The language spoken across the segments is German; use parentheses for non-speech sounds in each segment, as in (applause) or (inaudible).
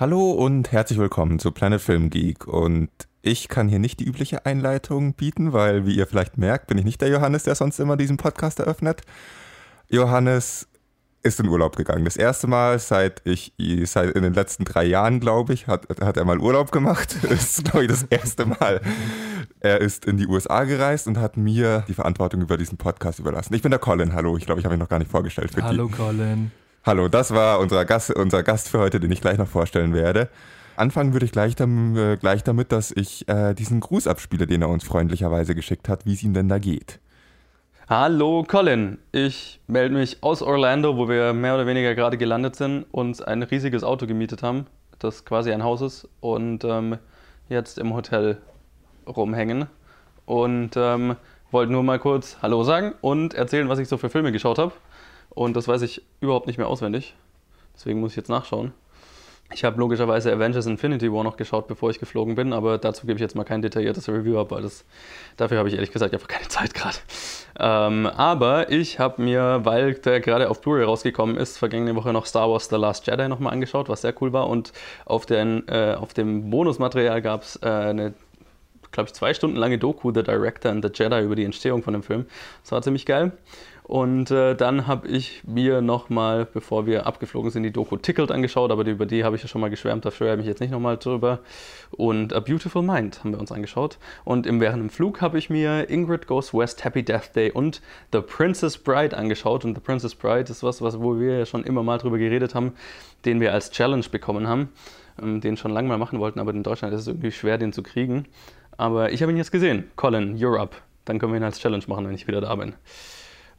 Hallo und herzlich willkommen zu Planet Film Geek. Und ich kann hier nicht die übliche Einleitung bieten, weil, wie ihr vielleicht merkt, bin ich nicht der Johannes, der sonst immer diesen Podcast eröffnet. Johannes ist in Urlaub gegangen. Das erste Mal seit ich, seit in den letzten drei Jahren, glaube ich, hat, hat er mal Urlaub gemacht. (laughs) Das ist, glaube ich, das erste Mal. Er ist in die USA gereist und hat mir die Verantwortung über diesen Podcast überlassen. Ich bin der Colin, hallo. Ich glaube, ich habe mich noch gar nicht vorgestellt. hallo, die. Colin. Hallo, das war unser Gast, unser Gast für heute, den ich gleich noch vorstellen werde. Anfangen würde ich gleich, damit, äh, gleich damit dass ich äh, diesen Gruß abspiele, den er uns freundlicherweise geschickt hat, wie es ihm denn da geht. Hallo Colin, ich melde mich aus Orlando, wo wir mehr oder weniger gerade gelandet sind und ein riesiges Auto gemietet haben, das quasi ein Haus ist und ähm, jetzt im Hotel rumhängen. Und ähm, wollte nur mal kurz Hallo sagen und erzählen, was ich so für Filme geschaut habe. Und das weiß ich überhaupt nicht mehr auswendig. Deswegen muss ich jetzt nachschauen. Ich habe logischerweise Avengers Infinity War noch geschaut, bevor ich geflogen bin, aber dazu gebe ich jetzt mal kein detailliertes Review ab, weil das, dafür habe ich ehrlich gesagt einfach keine (laughs) Zeit gerade. Ähm, aber ich habe mir, weil der gerade auf Blu-ray rausgekommen ist, vergangene Woche noch Star Wars The Last Jedi nochmal angeschaut, was sehr cool war. Und auf, den, äh, auf dem Bonusmaterial gab es äh, eine glaube ich, zwei Stunden lange Doku, The Director and the Jedi, über die Entstehung von dem Film. Das war ziemlich geil. Und äh, dann habe ich mir nochmal, bevor wir abgeflogen sind, die Doku Tickled angeschaut, aber über die habe ich ja schon mal geschwärmt, da schwärme ich jetzt nicht nochmal drüber. Und A Beautiful Mind haben wir uns angeschaut. Und im, während dem Flug habe ich mir Ingrid Goes West, Happy Death Day und The Princess Bride angeschaut. Und The Princess Bride ist was, was wo wir ja schon immer mal drüber geredet haben, den wir als Challenge bekommen haben, ähm, den schon lange mal machen wollten, aber in Deutschland ist es irgendwie schwer, den zu kriegen. Aber ich habe ihn jetzt gesehen. Colin, you're up. Dann können wir ihn als Challenge machen, wenn ich wieder da bin.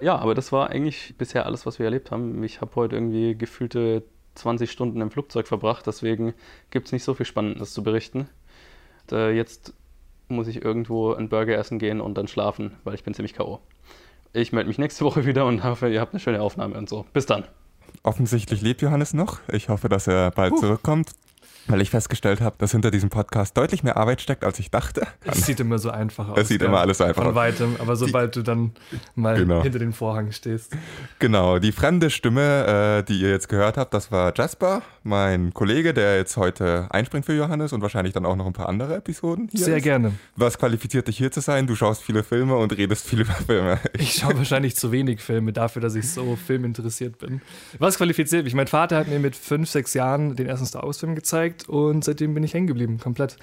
Ja, aber das war eigentlich bisher alles, was wir erlebt haben. Ich habe heute irgendwie gefühlte 20 Stunden im Flugzeug verbracht, deswegen gibt es nicht so viel Spannendes zu berichten. Und, äh, jetzt muss ich irgendwo einen Burger essen gehen und dann schlafen, weil ich bin ziemlich K.O. Ich melde mich nächste Woche wieder und hoffe, ihr habt eine schöne Aufnahme und so. Bis dann. Offensichtlich lebt Johannes noch. Ich hoffe, dass er bald uh. zurückkommt weil ich festgestellt habe, dass hinter diesem Podcast deutlich mehr Arbeit steckt, als ich dachte. Es sieht immer so einfach aus. Es sieht ja, immer alles einfach aus. Von weitem, aber sobald die, du dann mal genau. hinter den Vorhang stehst. Genau, die fremde Stimme, äh, die ihr jetzt gehört habt, das war Jasper, mein Kollege, der jetzt heute einspringt für Johannes und wahrscheinlich dann auch noch ein paar andere Episoden hier Sehr ist. gerne. Was qualifiziert dich hier zu sein? Du schaust viele Filme und redest viel über Filme. Ich schaue wahrscheinlich zu wenig Filme dafür, dass ich so filminteressiert bin. Was qualifiziert mich? Mein Vater hat mir mit fünf, sechs Jahren den ersten Star Wars Film gezeigt und seitdem bin ich hängen geblieben, komplett.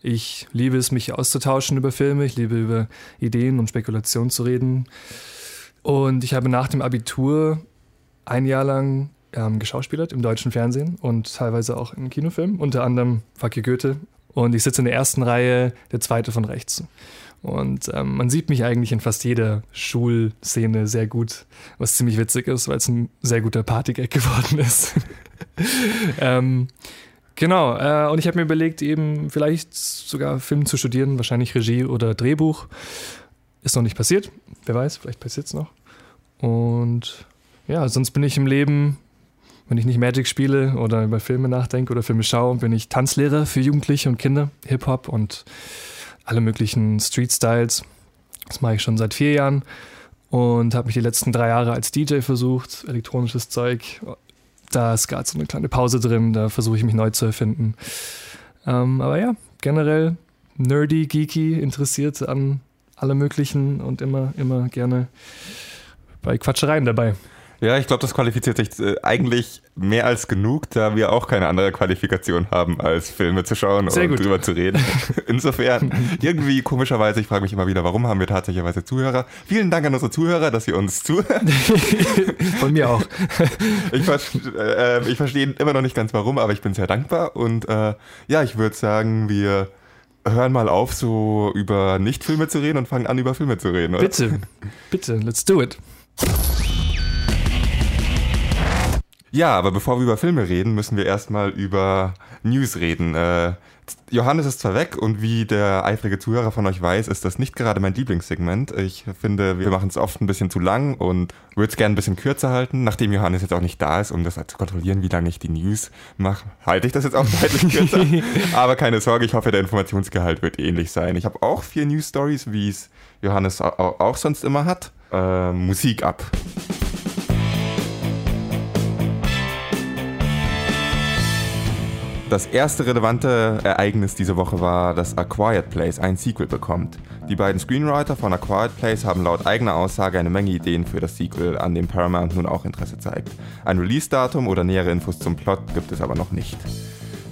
Ich liebe es, mich auszutauschen über Filme, ich liebe über Ideen und Spekulationen zu reden. Und ich habe nach dem Abitur ein Jahr lang ähm, geschauspielert im deutschen Fernsehen und teilweise auch in Kinofilmen, unter anderem Facke Goethe. Und ich sitze in der ersten Reihe, der zweite von rechts. Und ähm, man sieht mich eigentlich in fast jeder Schulszene sehr gut, was ziemlich witzig ist, weil es ein sehr guter Partygag (laughs) geworden ist. (laughs) ähm, Genau, äh, und ich habe mir überlegt, eben vielleicht sogar Film zu studieren, wahrscheinlich Regie oder Drehbuch. Ist noch nicht passiert, wer weiß, vielleicht passiert es noch. Und ja, sonst bin ich im Leben, wenn ich nicht Magic spiele oder über Filme nachdenke oder Filme schaue, bin ich Tanzlehrer für Jugendliche und Kinder, Hip-Hop und alle möglichen Street-Styles. Das mache ich schon seit vier Jahren und habe mich die letzten drei Jahre als DJ versucht, elektronisches Zeug, da ist gerade so eine kleine Pause drin, da versuche ich mich neu zu erfinden. Ähm, aber ja, generell nerdy, geeky, interessiert an alle möglichen und immer, immer gerne bei Quatschereien dabei. Ja, ich glaube, das qualifiziert sich äh, eigentlich mehr als genug, da wir auch keine andere Qualifikation haben, als Filme zu schauen Sehr und gut. drüber zu reden. (laughs) Insofern, (laughs) irgendwie komischerweise, ich frage mich immer wieder, warum haben wir tatsächlich Zuhörer? Vielen Dank an unsere Zuhörer, dass ihr uns zuhören. (laughs) Von mir auch. ich, äh, ich verstehe immer noch nicht ganz warum, aber ich bin sehr dankbar und äh, ja, ich würde sagen, wir hören mal auf, so über Nicht-Filme zu reden und fangen an, über Filme zu reden. Oder? Bitte, bitte, let's do it. Ja, aber bevor wir über Filme reden, müssen wir erstmal über News reden. Äh, Johannes ist zwar weg und wie der eifrige Zuhörer von euch weiß, ist das nicht gerade mein Lieblingssegment. Ich finde, wir machen es oft ein bisschen zu lang und würde es gerne ein bisschen kürzer halten. Nachdem Johannes jetzt auch nicht da ist, um das zu kontrollieren, wie lange ich die News mache, halte ich das jetzt auch (laughs) deutlich kürzer. (laughs) Aber keine Sorge, ich hoffe, der Informationsgehalt wird ähnlich sein. Ich habe auch vier News Stories, wie es Johannes auch sonst immer hat. Äh, Musik ab. Das erste relevante Ereignis diese Woche war, dass A Quiet Place ein Sequel bekommt. Die beiden Screenwriter von A Quiet Place haben laut eigener Aussage eine Menge Ideen für das Sequel, an dem Paramount nun auch Interesse zeigt. Ein Release-Datum oder nähere Infos zum Plot gibt es aber noch nicht.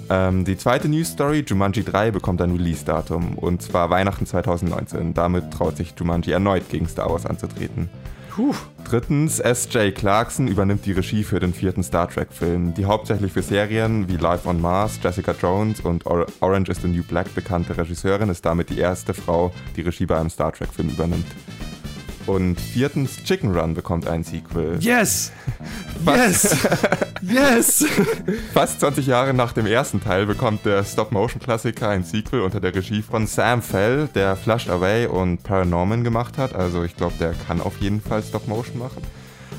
Ähm, die zweite News Story, Jumanji 3, bekommt ein Release-Datum und zwar Weihnachten 2019. Damit traut sich Jumanji erneut gegen Star Wars anzutreten. Puh. Drittens, S.J. Clarkson übernimmt die Regie für den vierten Star Trek-Film, die hauptsächlich für Serien wie Life on Mars, Jessica Jones und Or Orange is the New Black bekannte Regisseurin ist damit die erste Frau, die Regie bei einem Star Trek-Film übernimmt. Und viertens, Chicken Run bekommt ein Sequel. Yes! (laughs) Yes! yes! (laughs) Fast 20 Jahre nach dem ersten Teil bekommt der Stop-Motion-Klassiker ein Sequel unter der Regie von Sam Fell, der Flushed Away und Paranorman gemacht hat. Also ich glaube, der kann auf jeden Fall Stop-Motion machen.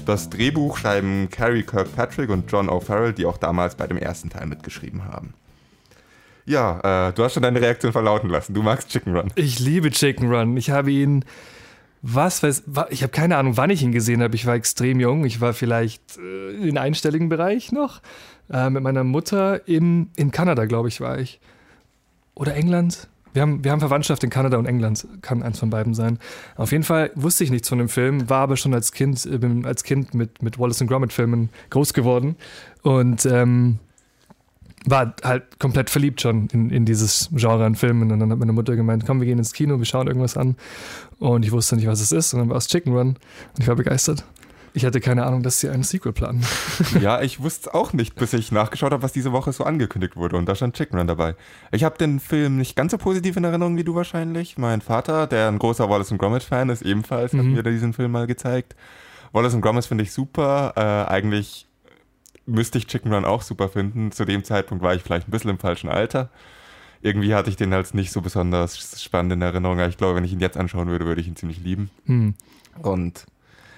Das Drehbuch schreiben Carrie Kirkpatrick und John O'Farrell, die auch damals bei dem ersten Teil mitgeschrieben haben. Ja, äh, du hast schon deine Reaktion verlauten lassen. Du magst Chicken Run. Ich liebe Chicken Run. Ich habe ihn was weiß ich habe keine Ahnung, wann ich ihn gesehen habe. Ich war extrem jung. Ich war vielleicht äh, in einstelligen Bereich noch. Äh, mit meiner Mutter im, in Kanada, glaube ich, war ich. Oder England. Wir haben, wir haben Verwandtschaft in Kanada und England, kann eins von beiden sein. Auf jeden Fall wusste ich nichts von dem Film, war aber schon als Kind, äh, als Kind mit, mit Wallace Gromit Filmen groß geworden. Und ähm, war halt komplett verliebt schon in, in dieses Genre an Filmen. Und dann hat meine Mutter gemeint, komm, wir gehen ins Kino, wir schauen irgendwas an. Und ich wusste nicht, was es ist. Und dann war es Chicken Run. Und ich war begeistert. Ich hatte keine Ahnung, dass sie einen Sequel planen. (laughs) Ja, ich wusste auch nicht, bis ich nachgeschaut habe, was diese Woche so angekündigt wurde. Und da stand Chicken Run dabei. Ich habe den Film nicht ganz so positiv in Erinnerung wie du wahrscheinlich. Mein Vater, der ein großer Wallace Gromit-Fan ist, ebenfalls, mhm. hat mir diesen Film mal gezeigt. Wallace Gromit finde ich super. Äh, eigentlich müsste ich Chicken Run auch super finden. Zu dem Zeitpunkt war ich vielleicht ein bisschen im falschen Alter. Irgendwie hatte ich den als nicht so besonders spannend in Erinnerung. Aber ich glaube, wenn ich ihn jetzt anschauen würde, würde ich ihn ziemlich lieben. Hm. Und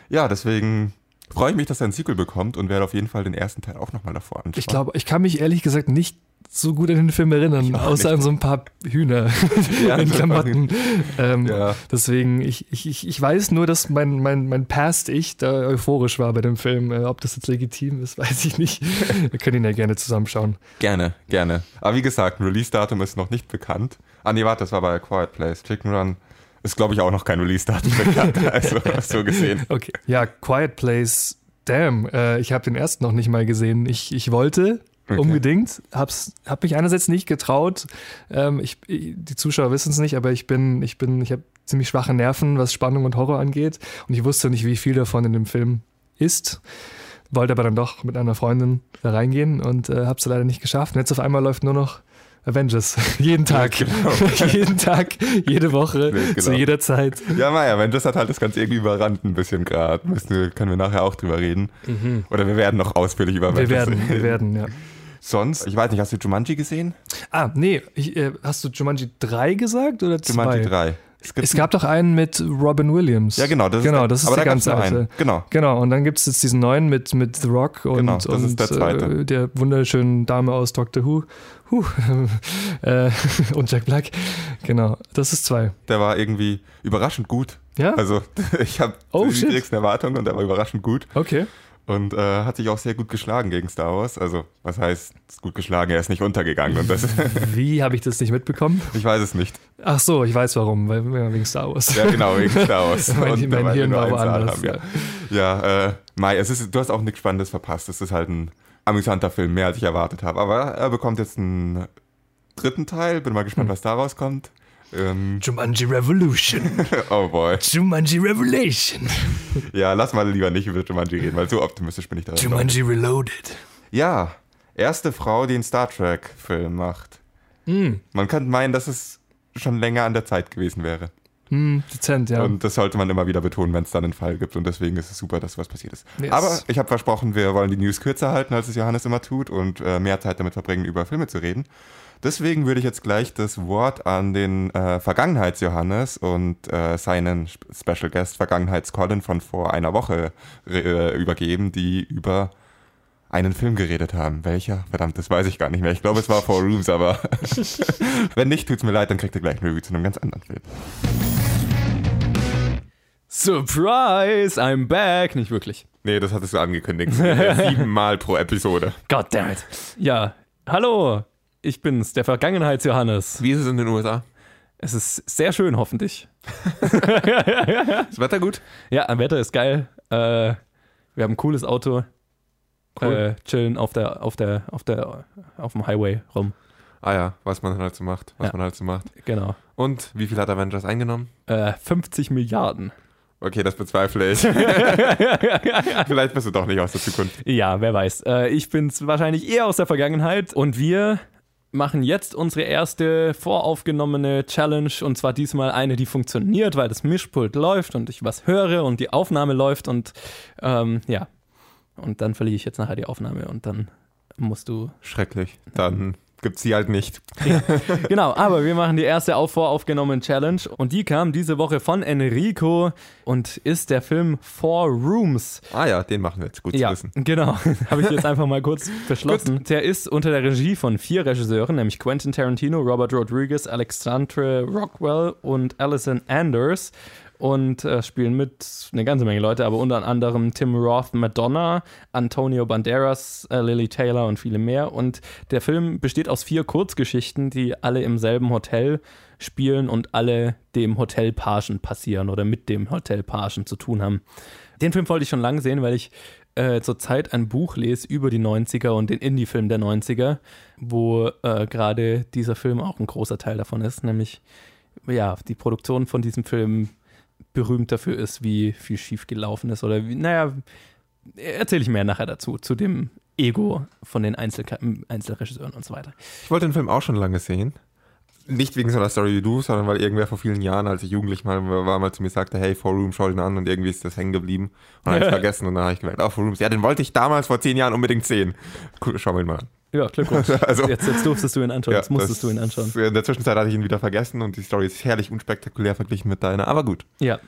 ja, deswegen freue ich mich, dass er ein Sequel bekommt und werde auf jeden Fall den ersten Teil auch nochmal davor anschauen. Ich glaube, ich kann mich ehrlich gesagt nicht so gut an den Film erinnern, außer nicht. an so ein paar Hühner (laughs) (laughs) ja, in Klamotten. Ähm, ja. Deswegen, ich, ich, ich weiß nur, dass mein, mein, mein Past-Ich da euphorisch war bei dem Film. Äh, ob das jetzt legitim ist, (laughs) weiß ich nicht. Wir können ihn ja gerne zusammenschauen. Gerne, gerne. Aber wie gesagt, ein Release-Datum ist noch nicht bekannt. Ah, nee, warte, das war bei Quiet Place. Chicken Run ist, glaube ich, auch noch kein Release-Datum bekannt. also, so gesehen. Okay. Ja, Quiet Place Damn, äh, ich habe den ersten noch nicht mal gesehen. Ich, ich wollte, Okay. Unbedingt. Hab's, hab mich einerseits nicht getraut. Ähm, ich, die Zuschauer wissen es nicht, aber ich bin, ich bin, ich habe ziemlich schwache Nerven, was Spannung und Horror angeht. Und ich wusste nicht, wie viel davon in dem Film ist. Wollte aber dann doch mit einer Freundin da reingehen und äh, habe es leider nicht geschafft. Und jetzt auf einmal läuft nur noch Avengers. (laughs) Jeden Tag. Ja, genau. (laughs) Jeden Tag, jede Woche, ja, genau. zu jeder Zeit. Ja, Maya, Avengers hat halt das Ganze irgendwie überrannt ein bisschen gerade. Können wir nachher auch drüber reden. Mhm. Oder wir werden noch ausführlich über Avengers wir werden, reden. Wir werden, ja. Sonst, ich weiß nicht, hast du Jumanji gesehen? Ah, nee, ich, äh, hast du Jumanji 3 gesagt oder 2? Jumanji 3. Es, es, gab doch einen mit Robin Williams. Ja, genau. Das genau, ist, das ist der ganz alte. Genau. Genau, und dann gibt es jetzt diesen neuen mit, mit The Rock und, genau, und der, zweite. Äh, der wunderschönen Dame aus Doctor Who. Huh. (laughs) äh, und Jack Black. Genau, das ist zwei. Der war irgendwie überraschend gut. Ja? Also, (laughs) ich habe oh, die niedrigsten Erwartungen und der war überraschend gut. Okay und äh, hat sich auch sehr gut geschlagen gegen Star Wars. Also, was heißt gut geschlagen? Er ist nicht untergegangen. Und das (laughs) Wie habe ich das nicht mitbekommen? Ich weiß es nicht. Ach so, ich weiß warum, weil wegen Star Wars. Ja, genau, wegen Star Wars. (laughs) mein, und, mein Hirn war woanders. Haben, ja, ja äh, Mai, es ist, du hast auch nichts Spannendes verpasst. Es ist halt ein amüsanter Film, mehr als ich erwartet habe. Aber er bekommt jetzt einen dritten Teil. Bin mal gespannt, hm. was daraus kommt. Ähm, Jumanji Revolution. (laughs) oh boy. Jumanji Revelation. (laughs) ja, lass mal lieber nicht über Jumanji reden, weil so optimistisch bin ich da. Jumanji Reloaded. Ja, erste Frau, die einen Star Trek-Film macht. Mm. Man könnte meinen, dass es schon länger an der Zeit gewesen wäre. Mm, dezent, ja. Und das sollte man immer wieder betonen, wenn es dann einen Fall gibt. Und deswegen ist es super, dass was passiert ist. Yes. Aber ich habe versprochen, wir wollen die News kürzer halten, als es Johannes immer tut und äh, mehr Zeit damit verbringen, über Filme zu reden. Deswegen würde ich jetzt gleich das Wort an den äh, Vergangenheits-Johannes und äh, seinen Special Guest Vergangenheits-Colin von vor einer Woche äh, übergeben, die über einen Film geredet haben. Welcher? Verdammt, das weiß ich gar nicht mehr. Ich glaube, es war Four Rooms, aber (laughs) wenn nicht, tut's mir leid, dann kriegt ihr gleich ein Review zu einem ganz anderen Film. Surprise, I'm back. Nicht wirklich. Nee, das hattest du angekündigt. (laughs) Siebenmal pro Episode. God damn it. Ja, hallo. Ich bin's, der Vergangenheits-Johannes. Wie ist es in den USA? Es ist sehr schön, hoffentlich. (laughs) Ist das Wetter gut? Ja, das Wetter ist geil. Äh, wir haben ein cooles Auto. Cool. Äh, chillen auf der, auf der, auf der, auf dem Highway rum. Ah ja, was man halt so macht. Was Ja. man halt so macht. Genau. Und wie viel hat Avengers eingenommen? Äh, 50 Milliarden. Okay, das bezweifle ich. (laughs) Vielleicht bist du doch nicht aus der Zukunft. Ja, wer weiß. Äh, ich bin's wahrscheinlich eher aus der Vergangenheit. Und wir machen jetzt unsere erste voraufgenommene Challenge. Und zwar diesmal eine, die funktioniert, weil das Mischpult läuft und ich was höre und die Aufnahme läuft. Und ähm, ja. Und dann verliere ich jetzt nachher die Aufnahme und dann musst du Schrecklich. Dann gibt's die halt nicht. (laughs) genau, aber wir machen die erste auf voraufgenommene Challenge und die kam diese Woche von Enrico und ist der Film Four Rooms. Ah ja, den machen wir jetzt. Gut Ja, zu wissen. genau. (laughs) (laughs) Habe ich jetzt einfach mal kurz verschlossen. Der ist unter der Regie von vier Regisseuren, nämlich Quentin Tarantino, Robert Rodriguez, Alexandre Rockwell und Alison Anders. Und äh, spielen mit eine ganze Menge Leute, aber unter anderem Tim Roth, Madonna, Antonio Banderas, äh, Lily Taylor und viele mehr. Und der Film besteht aus vier Kurzgeschichten, die alle im selben Hotel spielen und alle dem Hotelpagen passieren oder mit dem Hotelpagen zu tun haben. Den Film wollte ich schon lange sehen, weil ich äh, zurzeit ein Buch lese über die 90er und den Indie-Film der 90er, wo äh, gerade dieser Film auch ein großer Teil davon ist, nämlich ja, die Produktion von diesem Film berühmt dafür ist, wie viel schief gelaufen ist oder wie, naja, erzähle ich mehr nachher dazu, zu dem Ego von den Einzel Einzelregisseuren und so weiter. Ich wollte den Film auch schon lange sehen. Nicht wegen so einer Story wie du, sondern weil irgendwer vor vielen Jahren, als ich jugendlich mal war, mal zu mir sagte, hey, Four Room, schau den an und irgendwie ist das hängen geblieben. Und dann habe ich vergessen und dann habe ich gemerkt, oh, Four Rooms, ja, den wollte ich damals vor zehn Jahren unbedingt sehen. Cool, schau mir ihn mal an. Ja, Glückwunsch. (laughs) Also- jetzt, jetzt durftest du ihn anschauen, jetzt musstest das- du ihn anschauen. In der Zwischenzeit hatte ich ihn wieder vergessen und die Story ist herrlich unspektakulär verglichen mit deiner, aber gut. Ja.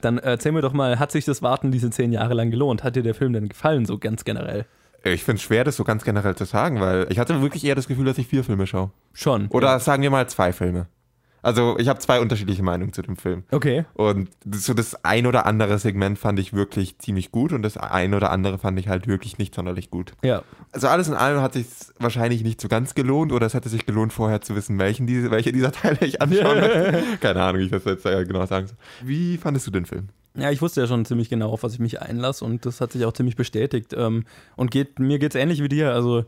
Dann erzähl mir doch mal, hat sich das Warten diese zehn Jahre lang gelohnt? Hat dir der Film denn gefallen, so ganz generell? Ich finde es schwer, das so ganz generell zu sagen, weil ich hatte wirklich eher das Gefühl, dass ich vier Filme schaue. Schon. Oder sagen wir mal zwei Filme. Also ich habe zwei unterschiedliche Meinungen zu dem Film. Okay. Und so das ein oder andere Segment fand ich wirklich ziemlich gut und das ein oder andere fand ich halt wirklich nicht sonderlich gut. Ja. Also alles in allem hat sich wahrscheinlich nicht so ganz gelohnt oder es hätte sich gelohnt, vorher zu wissen, welchen diese, welche dieser (laughs) Teile ich anschauen möchte. (laughs) Keine Ahnung, wie ich das jetzt genau sagen soll. Wie fandest du den Film? Ja, ich wusste ja schon ziemlich genau, auf was ich mich einlasse und das hat sich auch ziemlich bestätigt. Ähm, und geht, mir geht es ähnlich wie dir. Also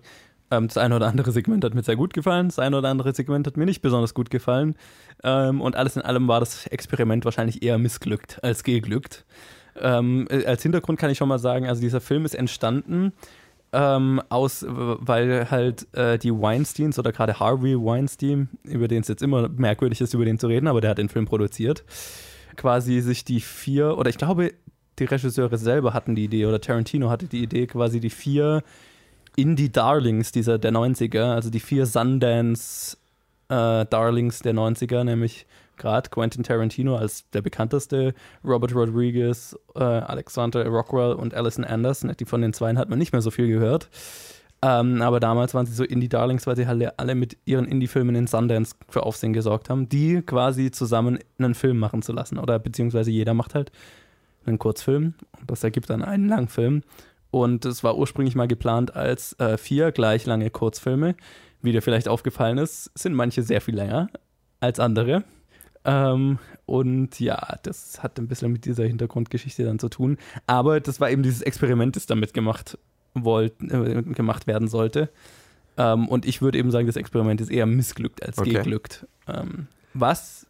das eine oder andere Segment hat mir sehr gut gefallen, das eine oder andere Segment hat mir nicht besonders gut gefallen. Ähm, und alles in allem war das Experiment wahrscheinlich eher missglückt als geglückt. Ähm, äh, als Hintergrund kann ich schon mal sagen, also dieser Film ist entstanden ähm, aus, weil halt äh, die Weinsteins oder gerade Harvey Weinstein, über den es jetzt immer merkwürdig ist, über den zu reden, aber der hat den Film produziert, quasi sich die vier, oder ich glaube, die Regisseure selber hatten die Idee, oder Tarantino hatte die Idee, quasi die vier Indie-Darlings dieser der 90er, also die vier Sundance-Darlings der 90er, nämlich gerade Quentin Tarantino als der bekannteste, Robert Rodriguez, äh, Alexander Rockwell und Alison Anderson. Die von den zweien hat man nicht mehr so viel gehört. Ähm, aber damals waren sie so Indie-Darlings, weil sie alle, alle mit ihren Indie-Filmen in Sundance für Aufsehen gesorgt haben, die quasi zusammen einen Film machen zu lassen. Oder beziehungsweise jeder macht halt einen Kurzfilm und das ergibt dann einen Langfilm. Und es war ursprünglich mal geplant als äh, vier gleich lange Kurzfilme. Wie dir vielleicht aufgefallen ist, sind manche sehr viel länger als andere. Ähm, und ja, das hat ein bisschen mit dieser Hintergrundgeschichte dann zu tun. Aber das war eben dieses Experiment, das damit gemacht, wollt, äh, gemacht werden sollte. Ähm, und ich würde eben sagen, das Experiment ist eher missglückt als Okay. geglückt. Ähm, was,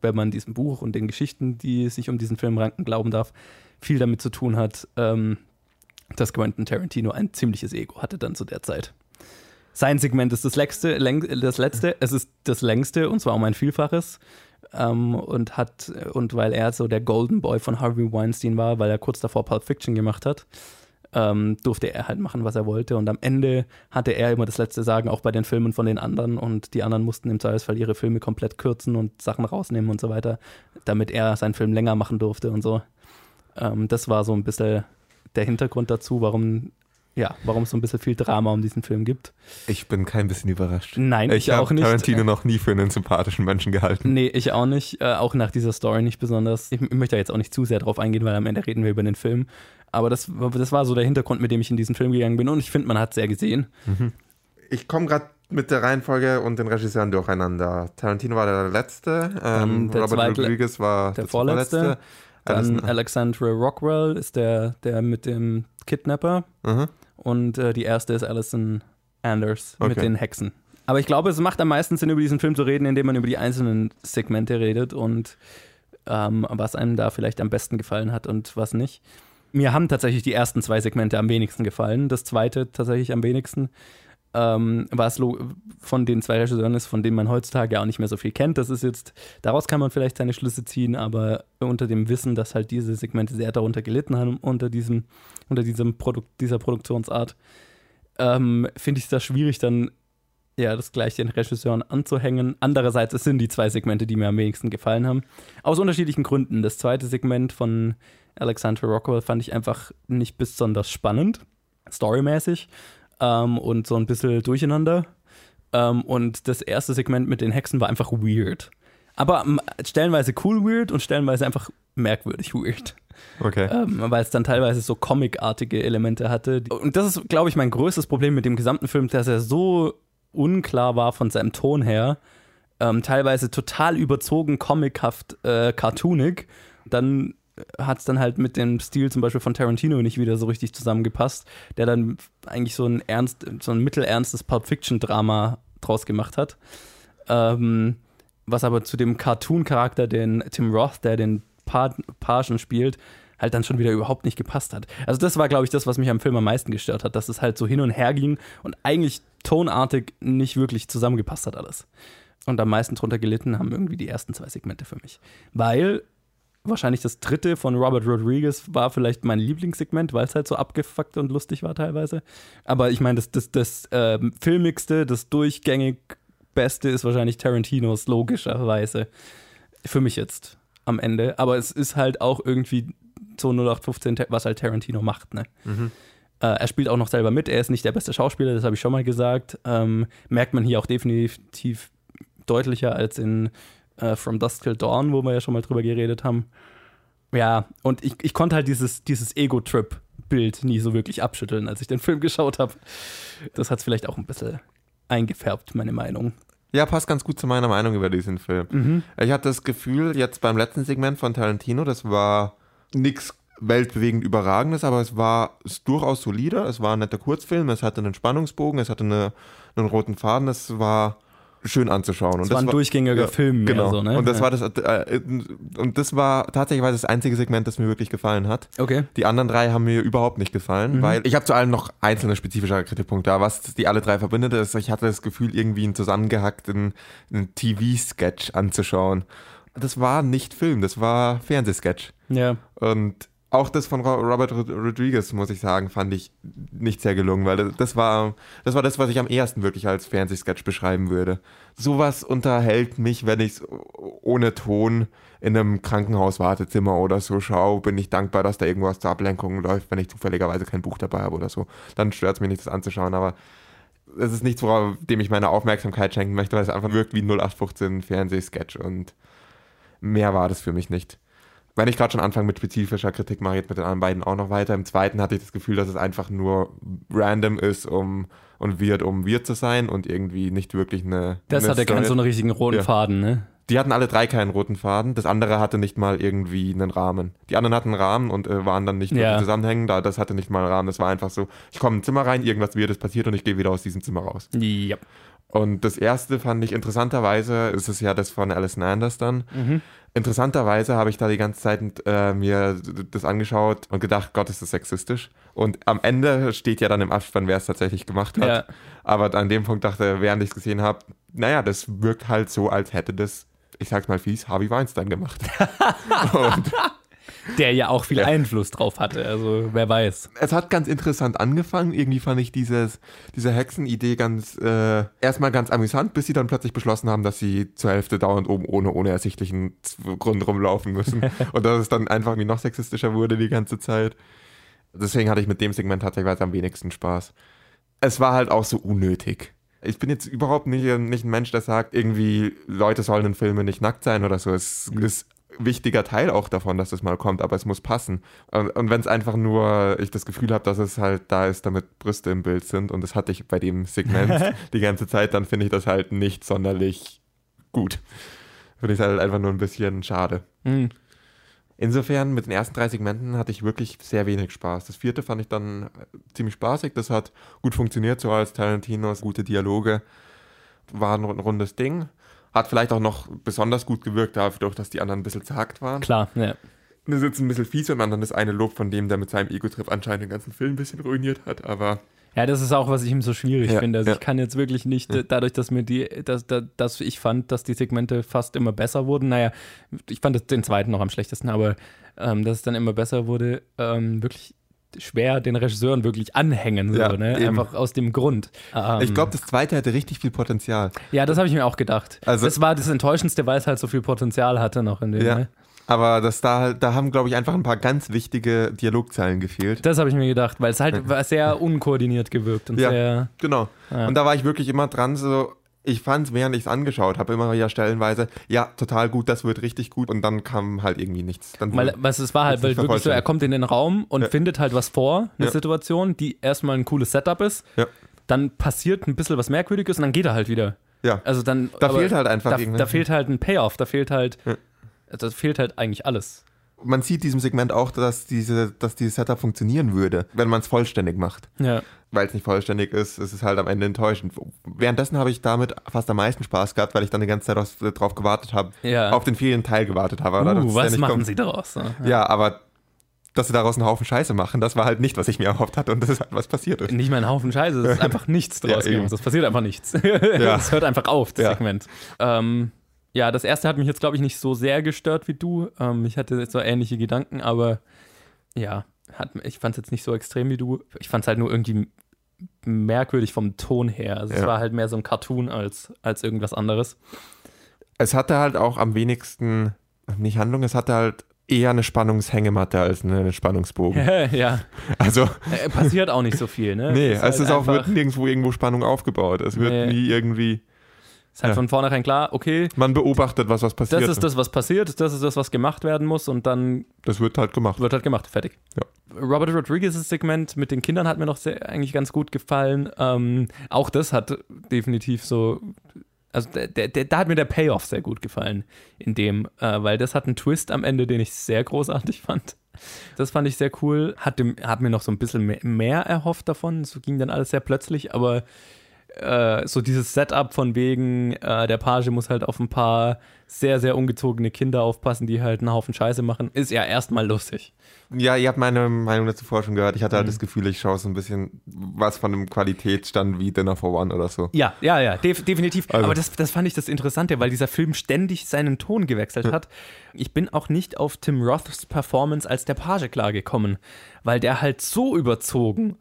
wenn man diesem Buch und den Geschichten, die sich um diesen Film ranken, glauben darf, viel damit zu tun hat, ähm, dass Quentin Tarantino ein ziemliches Ego hatte dann zu der Zeit. Sein Segment ist das letzte, das letzte, es ist das längste und zwar um ein Vielfaches. Ähm, und hat, und weil er so der Golden Boy von Harvey Weinstein war, weil er kurz davor Pulp Fiction gemacht hat, ähm, durfte er halt machen, was er wollte. Und am Ende hatte er immer das letzte Sagen, auch bei den Filmen von den anderen. Und die anderen mussten im Zweifelsfall ihre Filme komplett kürzen und Sachen rausnehmen und so weiter, damit er seinen Film länger machen durfte und so. Ähm, das war so ein bisschen der Hintergrund dazu, warum, ja, warum es so ein bisschen viel Drama um diesen Film gibt. Ich bin kein bisschen überrascht. Nein, ich, Ich auch habe nicht. Tarantino noch nie für einen sympathischen Menschen gehalten. Nee, ich auch nicht. Äh, auch nach dieser Story nicht besonders. Ich, ich möchte da jetzt auch nicht zu sehr drauf eingehen, weil am Ende reden wir über den Film. Aber das, das war so der Hintergrund, mit dem ich in diesen Film gegangen bin. Und ich finde, man hat sehr gesehen. Ich komme gerade mit der Reihenfolge und den Regisseuren durcheinander. Tarantino war der letzte, ähm, der Robert zweite- Rodriguez war der der vorletzte. vorletzte. Dann Alexandra Rockwell ist der, der mit dem Kidnapper. Mhm. Und äh, die erste ist Alison Anders mit Okay. den Hexen. Aber ich glaube, es macht am meisten Sinn, über diesen Film zu reden, indem man über die einzelnen Segmente redet und ähm, was einem da vielleicht am besten gefallen hat und was nicht. Mir haben tatsächlich die ersten zwei Segmente am wenigsten gefallen. Das zweite tatsächlich am wenigsten. Ähm, was von den zwei Regisseuren ist, von denen man heutzutage auch nicht mehr so viel kennt. Das ist jetzt, daraus kann man vielleicht seine Schlüsse ziehen, aber unter dem Wissen, dass halt diese Segmente sehr darunter gelitten haben, unter diesem, unter diesem Produkt, dieser Produktionsart, ähm, finde ich es da schwierig, dann ja, das gleich den Regisseuren anzuhängen. Andererseits, es sind die zwei Segmente, die mir am wenigsten gefallen haben. Aus unterschiedlichen Gründen. Das zweite Segment von Alexandra Rockwell fand ich einfach nicht besonders spannend, storymäßig ähm, und so ein bisschen durcheinander. Ähm, und das erste Segment mit den Hexen war einfach weird. Aber stellenweise cool weird und stellenweise einfach merkwürdig weird Okay. ähm, weil es dann teilweise so comicartige Elemente hatte. Und das ist, glaube ich, mein größtes Problem mit dem gesamten Film, dass er so unklar war von seinem Ton her. Ähm, teilweise total überzogen, comichaft, äh, cartoonig. Dann hat es dann halt mit dem Stil zum Beispiel von Tarantino nicht wieder so richtig zusammengepasst, der dann eigentlich so ein ernst, so ein mittelernstes Pulp Fiction-Drama draus gemacht hat. Ähm, was aber zu dem Cartoon-Charakter, den Tim Roth, der den pa Pagen spielt, halt dann schon wieder überhaupt nicht gepasst hat. Also das war, glaube ich, das, was mich am Film am meisten gestört hat, dass es halt so hin und her ging und eigentlich tonartig nicht wirklich zusammengepasst hat alles. Und am meisten drunter gelitten haben irgendwie die ersten zwei Segmente für mich. Weil wahrscheinlich das dritte von Robert Rodriguez war vielleicht mein Lieblingssegment, weil es halt so abgefuckt und lustig war teilweise. Aber ich meine, das, das, das ähm, filmigste, das durchgängig Beste ist wahrscheinlich Tarantinos, logischerweise. Für mich jetzt am Ende. Aber es ist halt auch irgendwie so 0815, was halt Tarantino macht, ne? Äh, er spielt auch noch selber mit. Er ist nicht der beste Schauspieler, das habe ich schon mal gesagt. Ähm, merkt man hier auch definitiv deutlicher als in äh, From Dusk Till Dawn, wo wir ja schon mal drüber geredet haben. Ja, und ich, ich konnte halt dieses, dieses Ego-Trip-Bild nie so wirklich abschütteln, als ich den Film geschaut habe. Das hat es vielleicht auch ein bisschen eingefärbt, meine Meinung. Ja, passt ganz gut zu meiner Meinung über diesen Film. Ich hatte das Gefühl, jetzt beim letzten Segment von Tarantino, das war nichts weltbewegend Überragendes, aber es war es durchaus solide. Es war ein netter Kurzfilm, es hatte einen Spannungsbogen, es hatte eine, einen roten Faden, es war schön anzuschauen. Es Und war ein durchgängiger Film mehr Genau. so, ne? Und das Ja. war das äh, und das war tatsächlich das einzige Segment, das mir wirklich gefallen hat. Okay. Die anderen drei haben mir überhaupt nicht gefallen, Mhm. weil ich habe zu allen noch einzelne spezifische Kritikpunkte. Aber was die alle drei verbindet, ist, ich hatte das Gefühl, irgendwie einen zusammengehackten TV-Sketch anzuschauen. Das war nicht Film, das war Fernsehsketch. Ja. Und auch das von Ro- Robert Rod- Rodriguez, muss ich sagen, fand ich nicht sehr gelungen, weil das war, das war das, was ich am ehesten wirklich als Fernsehsketch beschreiben würde. Sowas unterhält mich, wenn ich es ohne Ton in einem Krankenhauswartezimmer oder so schaue, bin ich dankbar, dass da irgendwas zur Ablenkung läuft, wenn ich zufälligerweise kein Buch dabei habe oder so. Dann stört es mich nicht, das anzuschauen, aber es ist nichts, worauf dem ich meine Aufmerksamkeit schenken möchte, weil es einfach wirkt wie ein 0815 Fernsehsketch und mehr war das für mich nicht. Wenn ich gerade schon anfange mit spezifischer Kritik, mache ich jetzt mit den anderen beiden auch noch weiter. Im zweiten hatte ich das Gefühl, dass es einfach nur random ist um, und weird, um weird zu sein und irgendwie nicht wirklich eine. Das eine hatte keinen Story. so einen richtigen roten Ja. Faden, ne? Die hatten alle drei keinen roten Faden. Das andere hatte nicht mal irgendwie einen Rahmen. Die anderen hatten einen Rahmen und äh, waren dann nicht Ja. zusammenhängend. Da, das hatte nicht mal einen Rahmen. Das war einfach so, ich komme in ein Zimmer rein, irgendwas Weirdes passiert und ich gehe wieder aus diesem Zimmer raus. Ja. Und das erste fand ich interessanterweise, ist es ja das von Alison Anders dann. Interessanterweise habe ich da die ganze Zeit äh, mir das angeschaut und gedacht, Gott, ist das sexistisch. Und am Ende steht ja dann im Abspann, wer es tatsächlich gemacht hat. Ja. Aber an dem Punkt dachte, während ich es gesehen habe, naja, das wirkt halt so, als hätte das, ich sag's mal fies, Harvey Weinstein gemacht. (laughs) und Der ja auch viel Ja. Einfluss drauf hatte, also wer weiß. es hat ganz interessant angefangen. Irgendwie fand ich dieses, diese Hexenidee ganz, äh, erstmal ganz amüsant, bis sie dann plötzlich beschlossen haben, dass sie zur Hälfte dauernd oben ohne, ohne ersichtlichen Grund rumlaufen müssen. (laughs) Und dass es dann einfach wie noch sexistischer wurde die ganze Zeit. Deswegen hatte ich mit dem Segment tatsächlich am wenigsten Spaß. Es war halt auch so unnötig. Ich bin jetzt überhaupt nicht, nicht ein Mensch, der sagt, irgendwie Leute sollen in Filmen nicht nackt sein oder so. Es ist wichtiger Teil auch davon, dass das mal kommt, aber es muss passen. Und, und wenn es einfach nur, ich das Gefühl habe, dass es halt da ist, damit Brüste im Bild sind, und das hatte ich bei dem Segment (laughs) die ganze Zeit, dann finde ich das halt nicht sonderlich gut. Finde ich halt einfach nur ein bisschen schade. Hm. Insofern, mit den ersten drei Segmenten hatte ich wirklich sehr wenig Spaß. Das vierte fand ich dann äh, ziemlich spaßig. Das hat gut funktioniert, so als Tarantinos gute Dialoge. War ein rundes Ding. Hat vielleicht auch noch besonders gut gewirkt, dadurch, dass die anderen ein bisschen zagt waren. Klar, ja. Das ist jetzt ein bisschen fies, wenn man dann das eine Lob von dem, der mit seinem Ego-Trip anscheinend den ganzen Film ein bisschen ruiniert hat, aber Ja, das ist auch, was ich ihm so schwierig Ja, finde. Also ja. ich kann jetzt wirklich nicht, äh, dadurch, dass mir die, dass, dass, ich fand, dass die Segmente fast immer besser wurden. Naja, ich fand den zweiten noch am schlechtesten, aber ähm, dass es dann immer besser wurde, ähm, wirklich schwer den Regisseuren wirklich anhängen. So, Ja, ne? eben. Einfach aus dem Grund. Ähm, ich glaube, das zweite hätte richtig viel Potenzial. Ja, das habe ich mir auch gedacht. Also- das war das Enttäuschendste, weil es halt so viel Potenzial hatte noch in dem. Ja. Ne? Aber das da, halt- da haben, glaube ich, einfach ein paar ganz wichtige Dialogzeilen gefehlt. Das habe ich mir gedacht, weil es halt sehr unkoordiniert gewirkt und Ja. sehr. Genau. Ja. Und da war ich wirklich immer dran, so, ich fand es, während ich es angeschaut habe, immer wieder stellenweise, ja, total gut, das wird richtig gut. Und dann kam halt irgendwie nichts. Dann Weil, was es war halt wirklich so, er kommt in den Raum und Ja. findet halt was vor, eine Ja. Situation, die erstmal ein cooles Setup ist. Ja. Dann passiert ein bisschen was Merkwürdiges und dann geht er halt wieder. ja, Also dann. da fehlt halt einfach Da, irgendwie- da fehlt halt ein Payoff, da fehlt halt. Ja. Da fehlt halt eigentlich alles. man sieht diesem Segment auch, dass diese, dass dieses Setup funktionieren würde, wenn man es vollständig macht. Ja. Weil es nicht vollständig ist, ist es halt am Ende enttäuschend. Währenddessen habe ich damit fast am meisten Spaß gehabt, weil ich dann die ganze Zeit aus, drauf gewartet habe, Ja. auf den fehlenden Teil gewartet habe. das Uh, ja was nicht machen kommt. sie daraus? ne? Ja, aber dass sie daraus einen Haufen Scheiße machen, das war halt nicht, was ich mir erhofft hatte und das ist halt, was passiert ist. Nicht mal ein Haufen Scheiße, es ist (laughs) einfach nichts draus Ja. Es passiert einfach nichts. (laughs) Es hört einfach auf, das Ja. Segment. Ähm, ja, das erste hat mich jetzt, glaube ich, nicht so sehr gestört wie du. Ähm, ich hatte jetzt so ähnliche Gedanken, aber ja, hat, ich fand es jetzt nicht so extrem wie du. Ich fand es halt nur irgendwie merkwürdig vom Ton her. Also es Ja. war halt mehr so ein Cartoon als, als irgendwas anderes. Es hatte halt auch am wenigsten, nicht Handlung, es hatte halt eher eine Spannungshängematte als einen Spannungsbogen. (laughs) ja, Also, äh, passiert auch nicht so viel, ne? nee, Es es ist halt auch, wird nirgendwo irgendwo Spannung aufgebaut. Es wird Nee. nie irgendwie, ist halt ja. von vornherein klar, okay, man beobachtet, was was passiert. das ist das, was passiert, das ist das, was gemacht werden muss und dann Das wird halt gemacht. Wird halt gemacht, fertig. Ja. Robert Rodriguez' Segment mit den Kindern hat mir noch sehr, eigentlich ganz gut gefallen. Ähm, auch das hat definitiv so. Also der, der, der, da hat mir der Payoff sehr gut gefallen, in dem, äh, weil das hat einen Twist am Ende, den ich sehr großartig (laughs) fand. Das fand ich sehr cool. Hat, dem, hat mir noch so ein bisschen mehr, mehr erhofft davon. So ging dann alles sehr plötzlich, aber äh, so dieses Setup von wegen, äh, der Page muss halt auf ein paar sehr, sehr ungezogene Kinder aufpassen, die halt einen Haufen Scheiße machen, ist ja erstmal lustig. Ja, ihr habt meine Meinung dazu vorher schon gehört. Ich hatte halt Mhm. das Gefühl, ich schaue so ein bisschen was von einem Qualitätsstand wie Dinner for One oder so. Ja, ja, ja, def definitiv. Also- Aber das, das fand ich das Interessante, weil dieser Film ständig seinen Ton gewechselt hat. Ich bin auch nicht auf Tim Roths Performance als der Page klargekommen, weil der halt so überzogen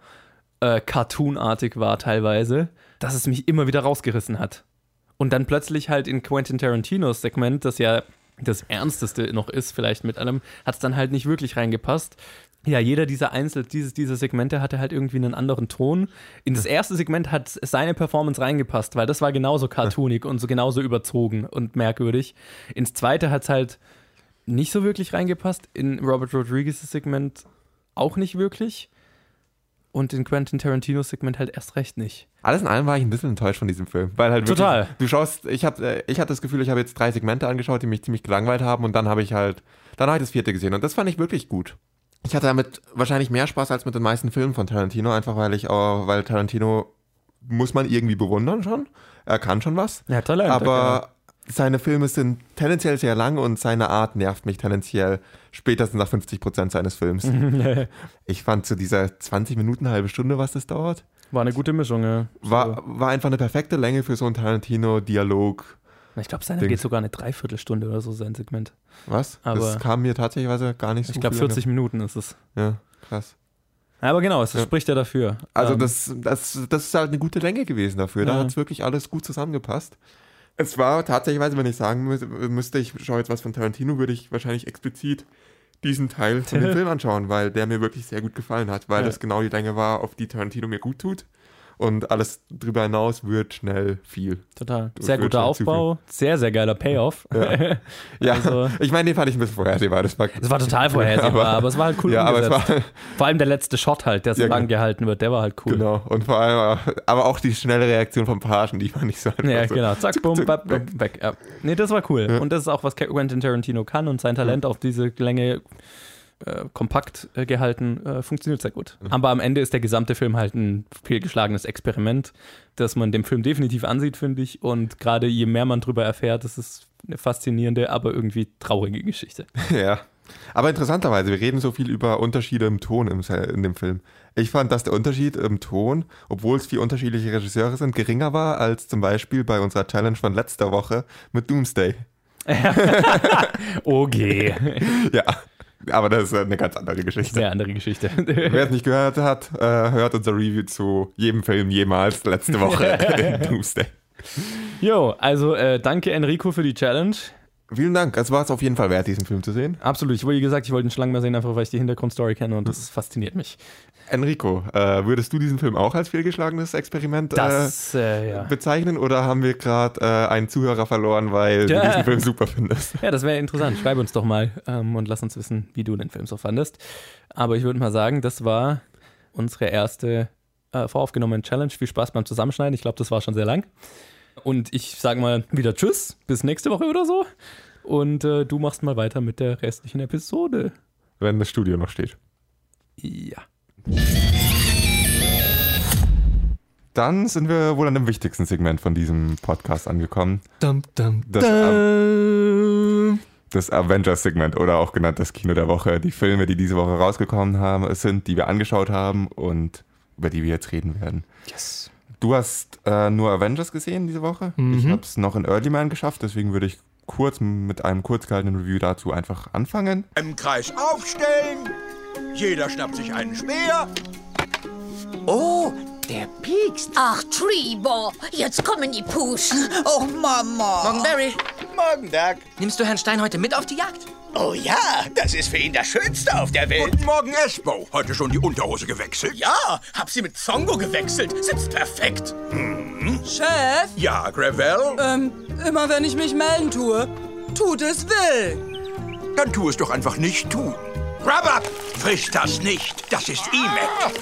äh, cartoonartig war teilweise, dass es mich immer wieder rausgerissen hat. Und dann plötzlich halt in Quentin Tarantinos Segment, das ja das Ernsteste noch ist, vielleicht mit allem, hat es dann halt nicht wirklich reingepasst. Ja, jeder dieser Einzel, dieses, diese Segmente hatte halt irgendwie einen anderen Ton. In das erste Segment hat seine Performance reingepasst, weil das war genauso cartoonig und so genauso überzogen und merkwürdig. Ins zweite hat es halt nicht so wirklich reingepasst. In Robert Rodriguez' Segment auch nicht wirklich. Und in Quentin Tarantinos Segment halt erst recht nicht. Alles in allem war ich ein bisschen enttäuscht von diesem Film. Weil halt wirklich, Total. Du schaust, ich, hab, äh, ich hatte das Gefühl, ich habe jetzt drei Segmente angeschaut, die mich ziemlich gelangweilt haben und dann habe ich halt, dann habe ich das vierte gesehen und das fand ich wirklich gut. Ich hatte damit wahrscheinlich mehr Spaß als mit den meisten Filmen von Tarantino, einfach weil ich auch, weil Tarantino muss man irgendwie bewundern schon. Er kann schon was. Ja, toll. aber seine Filme sind tendenziell sehr lang und seine Art nervt mich tendenziell spätestens nach 50 Prozent seines Films. (laughs) ich fand zu dieser 20 Minuten, halbe Stunde, was das dauert, War eine gute Mischung, ja. war, war einfach eine perfekte Länge für so einen Tarantino-Dialog. Ich glaube, seiner geht sogar eine Dreiviertelstunde oder so, sein Segment. Was? Aber- das kam mir tatsächlich gar nicht so Ich glaube, viel 40 Minuten ist es. Ja, krass. Aber genau, es Ja. spricht ja dafür. Also Ähm, das, das, das ist halt eine gute Länge gewesen dafür. Da Ja. hat es wirklich alles gut zusammengepasst. Es war tatsächlich, wenn ich sagen mü müsste, ich schaue jetzt was von Tarantino, würde ich wahrscheinlich explizit diesen Teil von dem (laughs) Film anschauen, weil der mir wirklich sehr gut gefallen hat, weil Ja. das genau die Länge war, auf die Tarantino mir gut tut und alles drüber hinaus wird schnell viel. Total. Sehr fühlst guter Aufbau, sehr, sehr geiler Payoff. Ja. (laughs) Ja, Also- ich meine, den fand ich ein bisschen vorhersehbar. Das war, Es war total vorhersehbar, aber, es war halt cool ja, aber es umgesetzt. war, Vor allem der letzte Shot halt, der so Ja, lang genau. gehalten wird, der war halt cool. genau. Und vor allem, aber auch die schnelle Reaktion vom Pagen, die fand ich so einfach Ja, so. genau. Zack, bumm, bap, weg. weg. Ja. Nee, das war cool. Und das ist auch, was Quentin Tarantino kann und sein Talent auf diese Länge äh, kompakt äh, gehalten, äh, funktioniert sehr gut. Aber am Ende ist der gesamte Film halt ein fehlgeschlagenes Experiment, das man dem Film definitiv ansieht, finde ich. Und gerade je mehr man drüber erfährt, ist eine faszinierende, aber irgendwie traurige Geschichte. (laughs) Ja. Aber interessanterweise, wir reden so viel über Unterschiede im Ton im, in dem Film. Ich fand, dass der Unterschied im Ton, obwohl es vier unterschiedliche Regisseure sind, geringer war als zum Beispiel bei unserer Challenge von letzter Woche mit Doomsday. (laughs) (laughs) Okay. Ja, aber das ist eine ganz andere Geschichte. Sehr andere Geschichte. (laughs) Wer es nicht gehört hat, äh, hört unser Review zu jedem Film jemals letzte Woche (laughs) in Doomsday. Jo, also äh, danke Enrico für die Challenge. Vielen Dank. Es war es auf jeden Fall wert, diesen Film zu sehen. Absolut. Ich wollte, gesagt, ich wollte lange mal sehen, einfach weil ich die Hintergrundstory kenne und das fasziniert mich. Enrico, äh, würdest du diesen Film auch als fehlgeschlagenes Experiment äh, Das, äh, ja. bezeichnen oder haben wir gerade äh, einen Zuhörer verloren, weil du Ja. diesen (laughs) Film super findest? Ja, das wäre interessant. Schreib uns doch mal ähm, und lass uns wissen, wie du den Film so fandest. Aber ich würde mal sagen, das war unsere erste äh, voraufgenommene Challenge. Viel Spaß beim Zusammenschneiden. Ich glaube, das war schon sehr lang. Und ich sage mal wieder Tschüss, bis nächste Woche oder so. Und äh, du machst mal weiter mit der restlichen Episode. Wenn das Studio noch steht. Ja. Dann sind wir wohl an dem wichtigsten Segment von diesem Podcast angekommen. Dum, dum, Das, dum. Das Avengers-Segment oder auch genannt das Kino der Woche. Die Filme, die diese Woche rausgekommen haben, sind, die wir angeschaut haben und über die wir jetzt reden werden. Yes. Du hast äh, nur Avengers gesehen diese Woche. Ich Mhm. habe es noch in Early Man geschafft, deswegen würde ich kurz mit einem kurz gehaltenen Review dazu einfach anfangen. Im Kreis aufstellen. Jeder schnappt sich einen Speer. Oh, der piekst. Ach, Treeball, jetzt kommen die Puschen. Oh, Mama. Morgen, Barry. Morgen, Doug. Nimmst du Herrn Stein heute mit auf die Jagd? Oh ja, das ist für ihn das Schönste auf der Welt. Guten Morgen, Espo. Heute schon die Unterhose gewechselt? Ja, hab sie mit Zongo gewechselt. Sitzt perfekt. Chef, Ja, Gravel? ähm, immer wenn ich mich melden tue, tut es will. Dann tu es doch einfach nicht tun. Rubber! Frisch das nicht. Das ist E-Mac.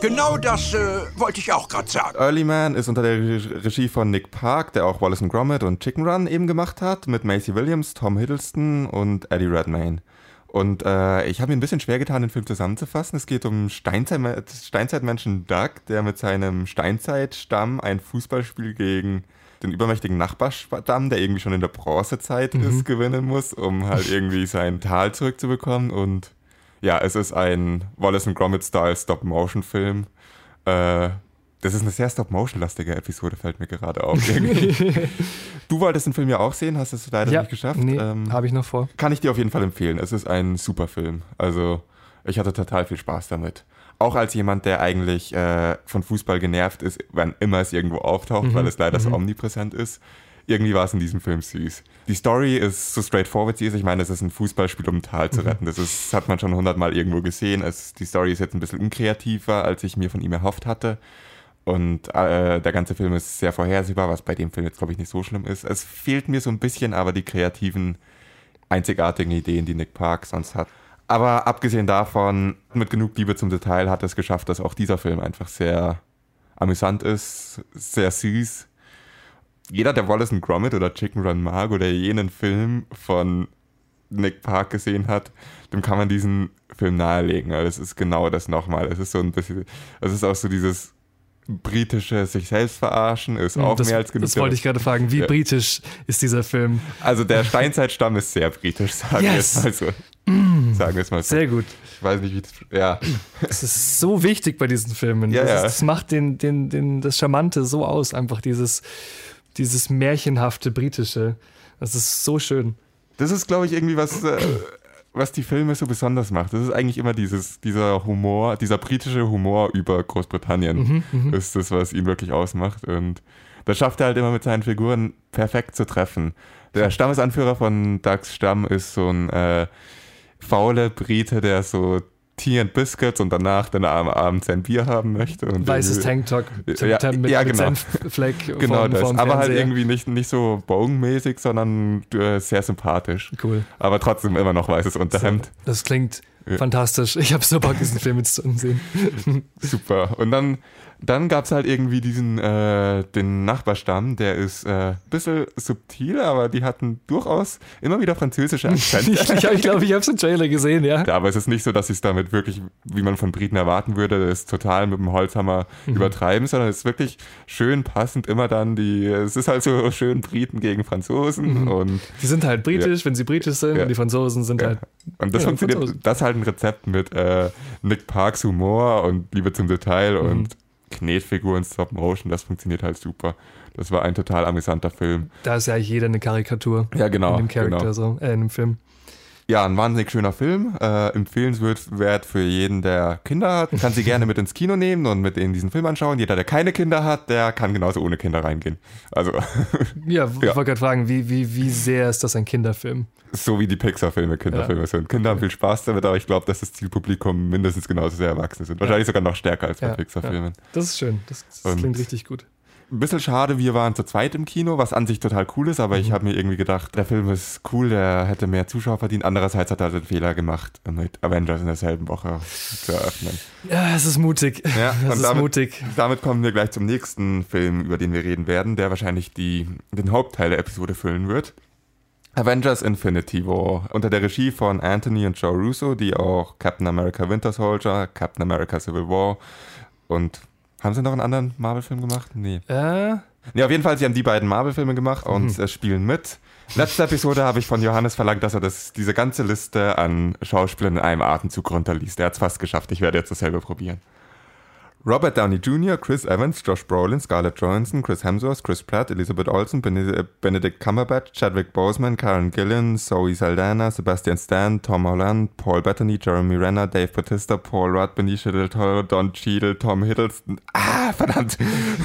Genau das äh, wollte ich auch gerade sagen. Early Man ist unter der Re- Regie von Nick Park, der auch Wallace and Gromit und Chicken Run eben gemacht hat, mit Macy Williams, Tom Hiddleston und Eddie Redmayne. Und äh, ich habe mir ein bisschen schwer getan, den Film zusammenzufassen. Es geht um Steinzeit Steinzeitmenschen Doug, der mit seinem Steinzeitstamm ein Fußballspiel gegen den übermächtigen Nachbarstamm, der irgendwie schon in der Bronzezeit ist, gewinnen muss, um halt (laughs) irgendwie sein Tal zurückzubekommen. Und ja, es ist ein Wallace and Gromit-Style Stop-Motion-Film. Äh, das ist eine sehr Stop-Motion-lastige Episode, fällt mir gerade auf. (laughs) du wolltest den Film ja auch sehen, hast es leider Ja, nicht geschafft. nee, Ähm, habe ich noch vor. kann ich dir auf jeden Fall empfehlen. Es ist ein super Film. Also, ich hatte total viel Spaß damit. Auch als jemand, der eigentlich äh, von Fußball genervt ist, wann immer es irgendwo auftaucht, weil es leider so omnipräsent ist. Irgendwie war es in diesem Film süß. Die Story ist so straightforward sie ist. Ich meine, es ist ein Fußballspiel, um ein Tal zu retten. Das ist, hat man schon hundertmal irgendwo gesehen. Es, die Story ist jetzt ein bisschen unkreativer, als ich mir von ihm erhofft hatte. Und äh, der ganze Film ist sehr vorhersehbar, was bei dem Film jetzt, glaube ich, nicht so schlimm ist. Es fehlt mir so ein bisschen aber die kreativen, einzigartigen Ideen, die Nick Park sonst hat. Aber abgesehen davon, mit genug Liebe zum Detail hat es geschafft, dass auch dieser Film einfach sehr amüsant ist, sehr süß. Jeder, der Wallace and Gromit oder Chicken Run mag oder jenen Film von Nick Park gesehen hat, dem kann man diesen Film nahelegen. weil Es ist genau das nochmal. Es ist so ein bisschen, es ist auch so dieses britische sich selbst verarschen, ist auch das, mehr als genug. das wollte ich gerade fragen. Wie Ja. britisch ist dieser Film? Also der Steinzeitstamm ist sehr britisch, sagen wir Yes. es mal so. Sagen wir es mal so. Sehr gut. Ich weiß nicht, wie das. Ja. Das ist so wichtig bei diesen Filmen. Ja, das, ja. Ist, das macht den, den, den, das Charmante so aus, einfach dieses, dieses märchenhafte Britische. Das ist so schön. Das ist, glaube ich, irgendwie was, äh, was die Filme so besonders macht. Das ist eigentlich immer dieses, dieser Humor, dieser britische Humor über Großbritannien, ist das, was ihn wirklich ausmacht. Und das schafft er halt immer mit seinen Figuren perfekt zu treffen. Der Stammesanführer von Dougs Stamm ist so ein, äh, faule Brite, der so Tea and Biscuits und danach dann am Abend sein Bier haben möchte. Und Weißes Tanktop ja, mit, ja, mit genau. Senffleck (laughs) Genau vorm- das. vorm Aber halt irgendwie nicht, nicht so bogenmäßig, sondern äh, sehr sympathisch. Cool. Aber trotzdem immer noch weißes Unterhemd. Das klingt Ja. fantastisch. Ich habe so Bock, diesen Film jetzt zu sehen. (laughs) Super. Und dann, dann gab es halt irgendwie diesen, äh, den Nachbarstamm, der ist ein äh, bisschen subtil, aber die hatten durchaus immer wieder französische (laughs) Akzente. ich glaube, ich, glaub, ich habe es im Trailer gesehen, ja. Ja, aber es ist nicht so, dass sie es damit wirklich, wie man von Briten erwarten würde, es total mit dem Holzhammer Mhm. übertreiben, sondern es ist wirklich schön passend immer dann die, es ist halt so schön Briten gegen Franzosen Mhm. und Die sind halt britisch, wenn sie britisch sind, Ja. und die Franzosen sind Ja. halt. Und das Ja, funktioniert, das ist halt ein Rezept mit äh, Nick Parks Humor und Liebe zum Detail Mhm. und Knetfiguren Stop Motion, das funktioniert halt super. Das war ein total amüsanter Film. Da ist ja eigentlich jeder eine Karikatur Ja, genau. in dem Charakter, genau. so, äh, in dem Film. Ja, ein wahnsinnig schöner Film. Äh, empfehlenswert für jeden, der Kinder hat. Kann sie gerne mit ins Kino nehmen und mit in diesen Film anschauen. Jeder, der keine Kinder hat, der kann genauso ohne Kinder reingehen. Also, (laughs) Ja, ich Ja. wollte gerade fragen, wie, wie, wie sehr ist das ein Kinderfilm? so wie die Pixar-Filme Kinderfilme sind. Kinder haben viel Spaß damit, aber ich glaube, dass das Zielpublikum mindestens genauso sehr erwachsen sind. Wahrscheinlich sogar noch stärker als bei Ja, Pixar-Filmen. Das ist schön. Das, das klingt richtig gut. Ein bisschen schade, wir waren zu zweit im Kino, was an sich total cool ist, aber Mhm. ich habe mir irgendwie gedacht, der Film ist cool, der hätte mehr Zuschauer verdient. Andererseits hat er den Fehler gemacht, mit Avengers in derselben Woche zu eröffnen. Ja, es ist mutig. Ja, (laughs) Es ist damit, mutig. damit kommen wir gleich zum nächsten Film, über den wir reden werden, der wahrscheinlich die, den Hauptteil der Episode füllen wird. Avengers Infinity War unter der Regie von Anthony und Joe Russo, die auch Captain America Winter Soldier, Captain America Civil War und haben sie noch einen anderen Marvel-Film gemacht? Nee. Äh, Nee, auf jeden Fall, sie haben die beiden Marvel-Filme gemacht und äh, spielen mit. Letzte Episode habe ich von Johannes verlangt, dass er das, diese ganze Liste an Schauspielern in einem Atemzug runterliest. Er hat es fast geschafft. Ich werde jetzt dasselbe probieren. Robert Downey Jr., Chris Evans, Josh Brolin, Scarlett Johansson, Chris Hemsworth, Chris Pratt, Elizabeth Olsen, Bene- Benedict Cumberbatch, Chadwick Boseman, Karen Gillan, Zoe Saldana, Sebastian Stan, Tom Holland, Paul Bettany, Jeremy Renner, Dave Bautista, Paul Rudd, Benicio del Toro, Don Cheadle, Tom Hiddleston, (laughs) ah, verdammt,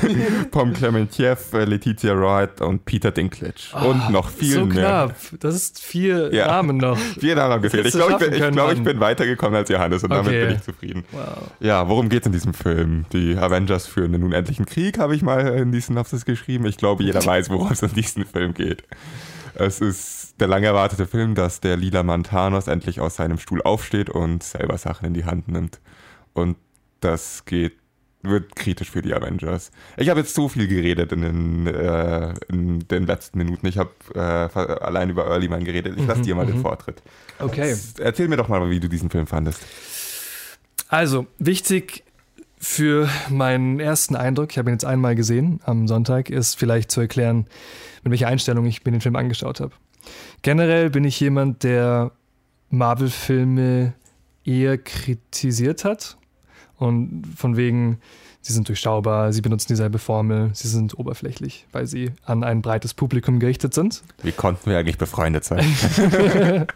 (laughs) Pom Clementiev, äh, Letizia Wright und Peter Dinklage. und noch viel so mehr. knapp. Das ist vier Ja. Namen noch. (laughs) Vier Namen gefehlt. Ich glaube, ich, bin- ich, glaub, ich bin weitergekommen als Johannes und damit Okay. bin ich zufrieden. Wow. Ja, worum geht es in diesem Film? Die Avengers führen den unendlichen Krieg, habe ich mal in die Synopsis geschrieben. Ich glaube, jeder weiß, worum es in diesem Film geht. Es ist der lang erwartete Film, dass der lila Mann Thanos endlich aus seinem Stuhl aufsteht und selber Sachen in die Hand nimmt. Und das geht wird kritisch für die Avengers. Ich habe jetzt so viel geredet in den, äh, in den letzten Minuten. Ich habe äh, allein über Early Man geredet. Ich lasse dir mal den Vortritt. Okay. Erzähl mir doch mal, wie du diesen Film fandest. Also, wichtig für meinen ersten Eindruck, ich habe ihn jetzt einmal gesehen am Sonntag, ist vielleicht zu erklären, mit welcher Einstellung ich mir den Film angeschaut habe. Generell bin ich jemand, der Marvel-Filme eher kritisiert hat und von wegen, sie sind durchschaubar, sie benutzen dieselbe Formel, sie sind oberflächlich, weil sie an ein breites Publikum gerichtet sind. Wie konnten wir eigentlich befreundet sein? (laughs) (laughs)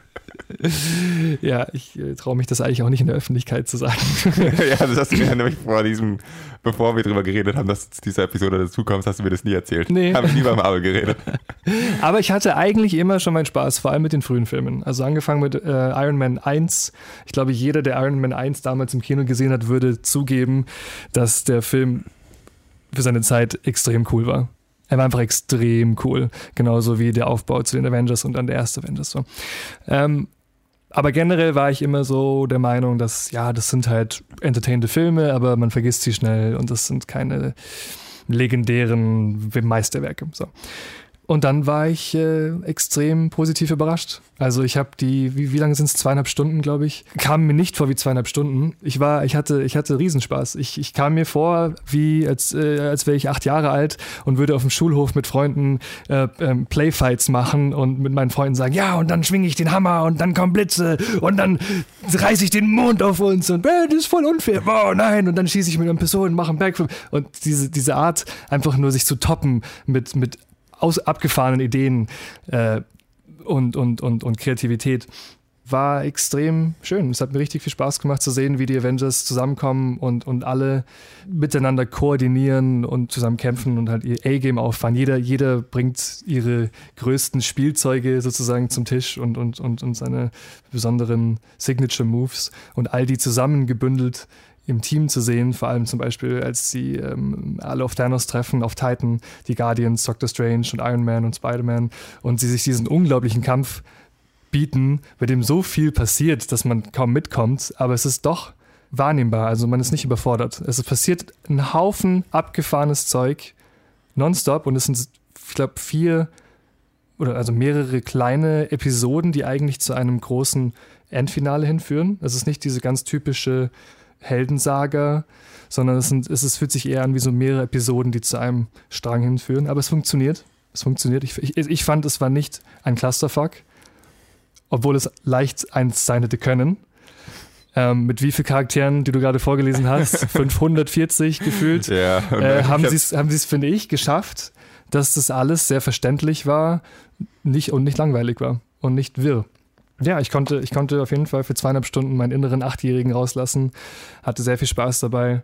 (laughs) Ja, ich äh, traue mich das eigentlich auch nicht in der Öffentlichkeit zu sagen. (laughs) ja, das hast du mir nämlich vor diesem, bevor wir drüber geredet haben, dass diese Episode dazu kommt, hast du mir das nie erzählt. Nee. Habe ich nie beim Marvel geredet. (laughs) Aber ich hatte eigentlich immer schon meinen Spaß, vor allem mit den frühen Filmen. Also angefangen mit äh, Iron Man 1. Ich glaube, jeder, der Iron Man 1 damals im Kino gesehen hat, würde zugeben, dass der Film für seine Zeit extrem cool war. Er war einfach extrem cool. Genauso wie der Aufbau zu den Avengers und dann der erste Avengers. So. Ähm, aber generell war ich immer so der Meinung, dass, ja, das sind halt entertainende Filme, aber man vergisst sie schnell und das sind keine legendären Meisterwerke. So. Und dann war ich äh, extrem positiv überrascht. Also ich habe die, wie, wie lange sind es? Zweieinhalb Stunden, glaube ich. Kam mir nicht vor wie zweieinhalb Stunden. Ich war, ich hatte, ich hatte Riesenspaß. Ich, ich kam mir vor, wie als, äh, als wäre ich acht Jahre alt und würde auf dem Schulhof mit Freunden äh, ähm, Playfights machen und mit meinen Freunden sagen, ja, und dann schwinge ich den Hammer und dann kommen Blitze und dann reiße ich den Mond auf uns und äh, das ist voll unfair. Oh nein, und dann schieße ich mit einem Pistole und mache einen Backflip. Und diese, diese Art, einfach nur sich zu toppen mit, mit aus abgefahrenen Ideen äh, und, und, und, und Kreativität. war extrem schön. Es hat mir richtig viel Spaß gemacht zu sehen, wie die Avengers zusammenkommen und, und alle miteinander koordinieren und zusammen kämpfen und halt ihr A-Game auffahren. Jeder, jeder bringt ihre größten Spielzeuge sozusagen zum Tisch und, und, und, und seine besonderen Signature Moves und all die zusammengebündelt im Team zu sehen, vor allem zum Beispiel, als sie ähm, alle auf Thanos treffen, auf Titan, die Guardians, Doctor Strange und Iron Man und Spider-Man und sie sich diesen unglaublichen Kampf bieten, bei dem so viel passiert, dass man kaum mitkommt, aber es ist doch wahrnehmbar, also man ist nicht überfordert. Es passiert ein Haufen abgefahrenes Zeug nonstop und es sind, ich glaube, vier oder also mehrere kleine Episoden, die eigentlich zu einem großen Endfinale hinführen. Es ist nicht diese ganz typische Heldensaga, sondern es, sind, es, es fühlt sich eher an wie so mehrere Episoden, die zu einem Strang hinführen. Aber es funktioniert. Es funktioniert. Ich, ich, ich fand, es war nicht ein Clusterfuck, obwohl es leicht eins sein hätte können. Ähm, mit wie vielen Charakteren, die du gerade vorgelesen hast, (laughs) 540 gefühlt, Ja, äh, haben sie es, haben finde ich, geschafft, dass das alles sehr verständlich war nicht, und nicht langweilig war und nicht wirr. Ja, ich konnte, ich konnte auf jeden Fall für zweieinhalb Stunden meinen inneren Achtjährigen rauslassen, hatte sehr viel Spaß dabei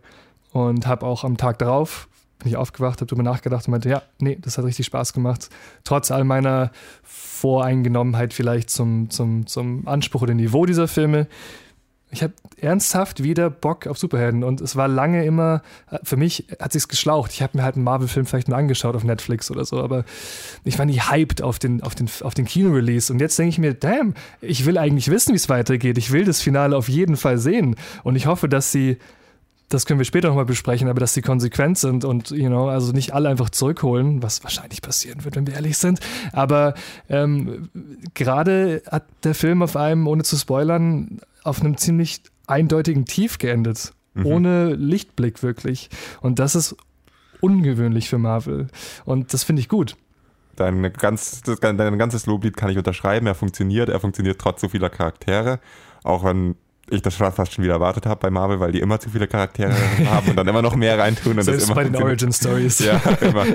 und habe auch am Tag darauf bin ich aufgewacht, habe darüber nachgedacht und meinte, ja, nee, das hat richtig Spaß gemacht. Trotz all meiner Voreingenommenheit vielleicht zum, zum, zum Anspruch oder Niveau dieser Filme. Ich habe ernsthaft wieder Bock auf Superhelden und es war lange immer, für mich hat sich's geschlaucht. Ich habe mir halt einen Marvel-Film vielleicht mal angeschaut auf Netflix oder so, aber ich war nie hyped auf den, auf den, auf den Kino-Release und jetzt denke ich mir, damn, ich will eigentlich wissen, wie es weitergeht. Ich will das Finale auf jeden Fall sehen und ich hoffe, dass sie das können wir später nochmal besprechen, aber dass sie konsequent sind und, you know, also nicht alle einfach zurückholen, was wahrscheinlich passieren wird, wenn wir ehrlich sind. Aber ähm, gerade hat der Film auf einem, ohne zu spoilern, auf einem ziemlich eindeutigen Tief geendet. Mhm. Ohne Lichtblick wirklich. Und das ist ungewöhnlich für Marvel. Und das finde ich gut. Dein, ganz, dein ganzes Loblied kann ich unterschreiben. Er funktioniert. Er funktioniert trotz so vieler Charaktere. Auch wenn ich das fast schon wieder erwartet habe bei Marvel, weil die immer zu viele Charaktere (laughs) haben und dann immer noch mehr reintun. Und Selbst das bei den Origin Stories. Ja, (laughs) immer.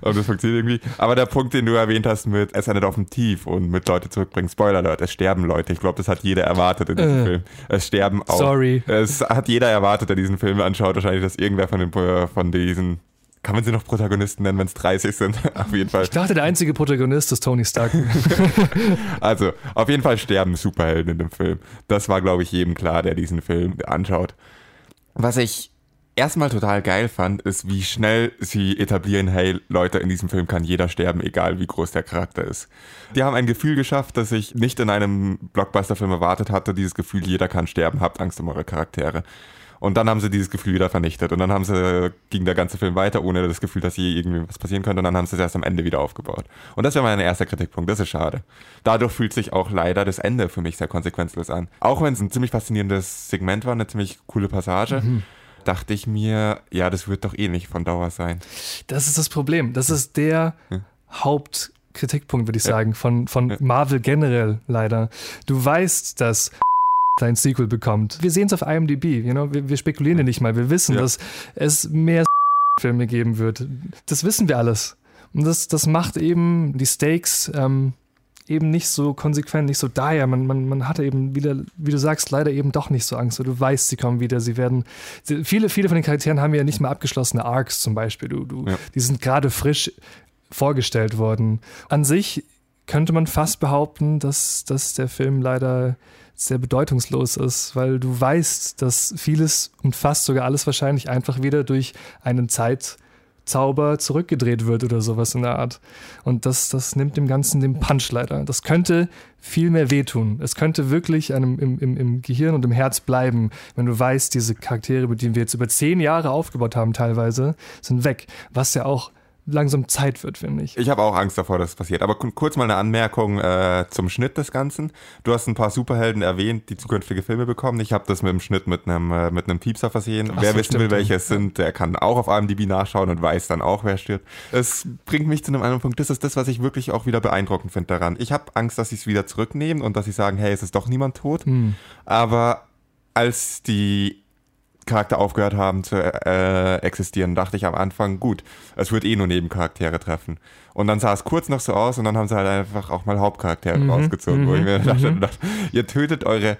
Und das funktioniert irgendwie. Aber der Punkt, den du erwähnt hast mit es endet auf dem Tief und mit Leute zurückbringen, Spoiler Alert, es sterben Leute. Ich glaube, das hat jeder erwartet in diesem äh, Film. Es sterben auch. Sorry. Es hat jeder erwartet, der diesen Film anschaut, wahrscheinlich, dass irgendwer von, den, von diesen kann man sie noch Protagonisten nennen, wenn es 30 sind? (laughs) auf jeden Fall. Ich dachte, der einzige Protagonist ist Tony Stark. (laughs) also, auf jeden Fall sterben Superhelden in dem Film. Das war, glaube ich, jedem klar, der diesen Film anschaut. Was ich erstmal total geil fand, ist, wie schnell sie etablieren, hey Leute, in diesem Film kann jeder sterben, egal wie groß der Charakter ist. Die haben ein Gefühl geschafft, das ich nicht in einem Blockbuster-Film erwartet hatte, dieses Gefühl, jeder kann sterben, habt Angst um eure Charaktere. Und dann haben sie dieses Gefühl wieder vernichtet. Und dann haben sie, ging der ganze Film weiter, ohne das Gefühl, dass hier irgendwie was passieren könnte. Und dann haben sie es erst am Ende wieder aufgebaut. Und das wäre mein erster Kritikpunkt. Das ist schade. Dadurch fühlt sich auch leider das Ende für mich sehr konsequenzlos an. Auch wenn es ein ziemlich faszinierendes Segment war, eine ziemlich coole Passage. Mhm dachte ich mir, ja, das wird doch eh nicht von Dauer sein. Das ist das Problem. Das ist der ja. Hauptkritikpunkt, würde ich sagen, von, von ja. Marvel generell leider. Du weißt, dass ein Sequel bekommt. Wir sehen es auf IMDb, you know? wir, wir spekulieren ja nicht mal. Wir wissen, ja. dass es mehr (laughs) Filme geben wird. Das wissen wir alles. Und das, das macht eben die Stakes ähm, eben nicht so konsequent, nicht so dire. Man, man, man hatte eben wieder, wie du sagst, leider eben doch nicht so Angst. Du weißt, sie kommen wieder, sie werden. Sie, viele, viele von den Charakteren haben ja nicht mehr abgeschlossene Arcs zum Beispiel. Du, du, ja. Die sind gerade frisch vorgestellt worden. An sich könnte man fast behaupten, dass, dass der Film leider sehr bedeutungslos ist, weil du weißt, dass vieles und fast sogar alles wahrscheinlich einfach wieder durch einen Zeitzauber zurückgedreht wird oder sowas in der Art. Und das, das nimmt dem Ganzen den Punch leider. Das könnte viel mehr wehtun. Es könnte wirklich einem im, im, im Gehirn und im Herz bleiben, wenn du weißt, diese Charaktere, mit denen wir jetzt über zehn Jahre aufgebaut haben, teilweise, sind weg. Was ja auch langsam Zeit wird, finde ich. Ich habe auch Angst davor, dass es passiert. Aber kurz mal eine Anmerkung äh, zum Schnitt des Ganzen. Du hast ein paar Superhelden erwähnt, die zukünftige Filme bekommen. Ich habe das mit dem Schnitt mit einem, äh, mit einem Piepser versehen. Ach wer so, wissen will, welche es sind, der kann auch auf IMDb nachschauen und weiß dann auch, wer stirbt. Es bringt mich zu einem anderen Punkt. Das ist das, was ich wirklich auch wieder beeindruckend finde daran. Ich habe Angst, dass sie es wieder zurücknehmen und dass sie sagen, hey, es ist doch niemand tot. Hm. Aber als die Charakter aufgehört haben zu äh, existieren, dachte ich am Anfang, gut, es wird eh nur Nebencharaktere treffen. Und dann sah es kurz noch so aus und dann haben sie halt einfach auch mal Hauptcharaktere Mhm, rausgezogen, wo ich mir mhm, (laughs) dachte, mhm. dachte, ihr tötet eure,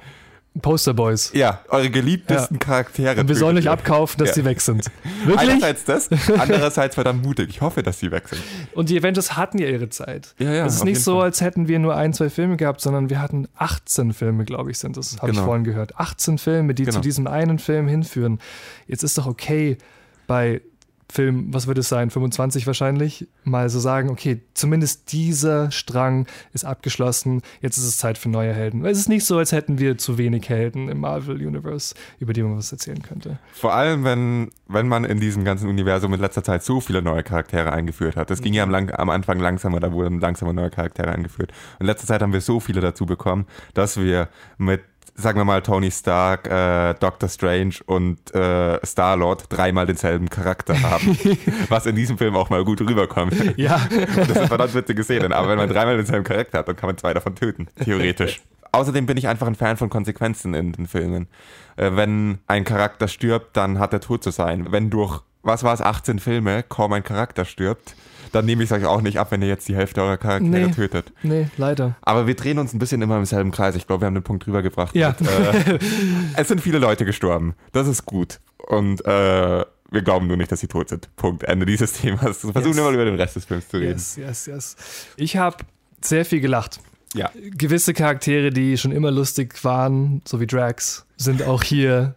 Posterboys. ja, eure geliebtesten Charaktere. Und wir sollen euch abkaufen, dass Ja. sie weg sind. (laughs) Wirklich? Einerseits das, (laughs) andererseits verdammt mutig. Ich hoffe, dass sie weg sind. Und die Avengers hatten ja ihre Zeit. Ja, ja, es ist nicht so, Fall. als hätten wir nur ein, zwei Filme gehabt, sondern wir hatten 18 Filme, glaube ich, sind das, habe ich Genau. vorhin gehört. 18 Filme, die Genau. zu diesem einen Film hinführen. Jetzt ist doch okay, bei Film, was wird es sein, 25 wahrscheinlich, mal so sagen, okay, zumindest dieser Strang ist abgeschlossen, jetzt ist es Zeit für neue Helden. Es ist nicht so, als hätten wir zu wenig Helden im Marvel Universe, über die man was erzählen könnte. Vor allem, wenn, wenn man in diesem ganzen Universum in letzter Zeit so viele neue Charaktere eingeführt hat. Das ging ja am, lang, am Anfang langsamer, da wurden langsamer neue Charaktere eingeführt. Und in letzter Zeit haben wir so viele dazu bekommen, dass wir mit, sagen wir mal, Tony Stark, äh, Doctor Strange und äh, Star-Lord dreimal denselben Charakter haben. (laughs) was in diesem Film auch mal gut rüberkommt. Ja. (laughs) Das sind verdammt witzige Szenen. Aber wenn man dreimal denselben Charakter hat, dann kann man zwei davon töten, theoretisch. (laughs) Außerdem bin ich einfach ein Fan von Konsequenzen in den Filmen. Äh, wenn ein Charakter stirbt, dann hat er tot zu sein. Wenn durch, was war es, 18 Filme kaum ein Charakter stirbt, dann nehme ich es euch auch nicht ab, wenn ihr jetzt die Hälfte eurer Charaktere Nee. tötet. Nee, leider. Aber wir drehen uns ein bisschen immer im selben Kreis. Ich glaube, wir haben den Punkt drüber gebracht. Ja. Mit, äh, (laughs) es sind viele Leute gestorben. Das ist gut. Und äh, wir glauben nur nicht, dass sie tot sind. Punkt. Ende dieses (laughs) Themas. Versuchen Yes. wir mal über den Rest des Films zu reden. Yes, yes, yes. Ich habe sehr viel gelacht. Ja. Gewisse Charaktere, die schon immer lustig waren, so wie Drax, sind auch hier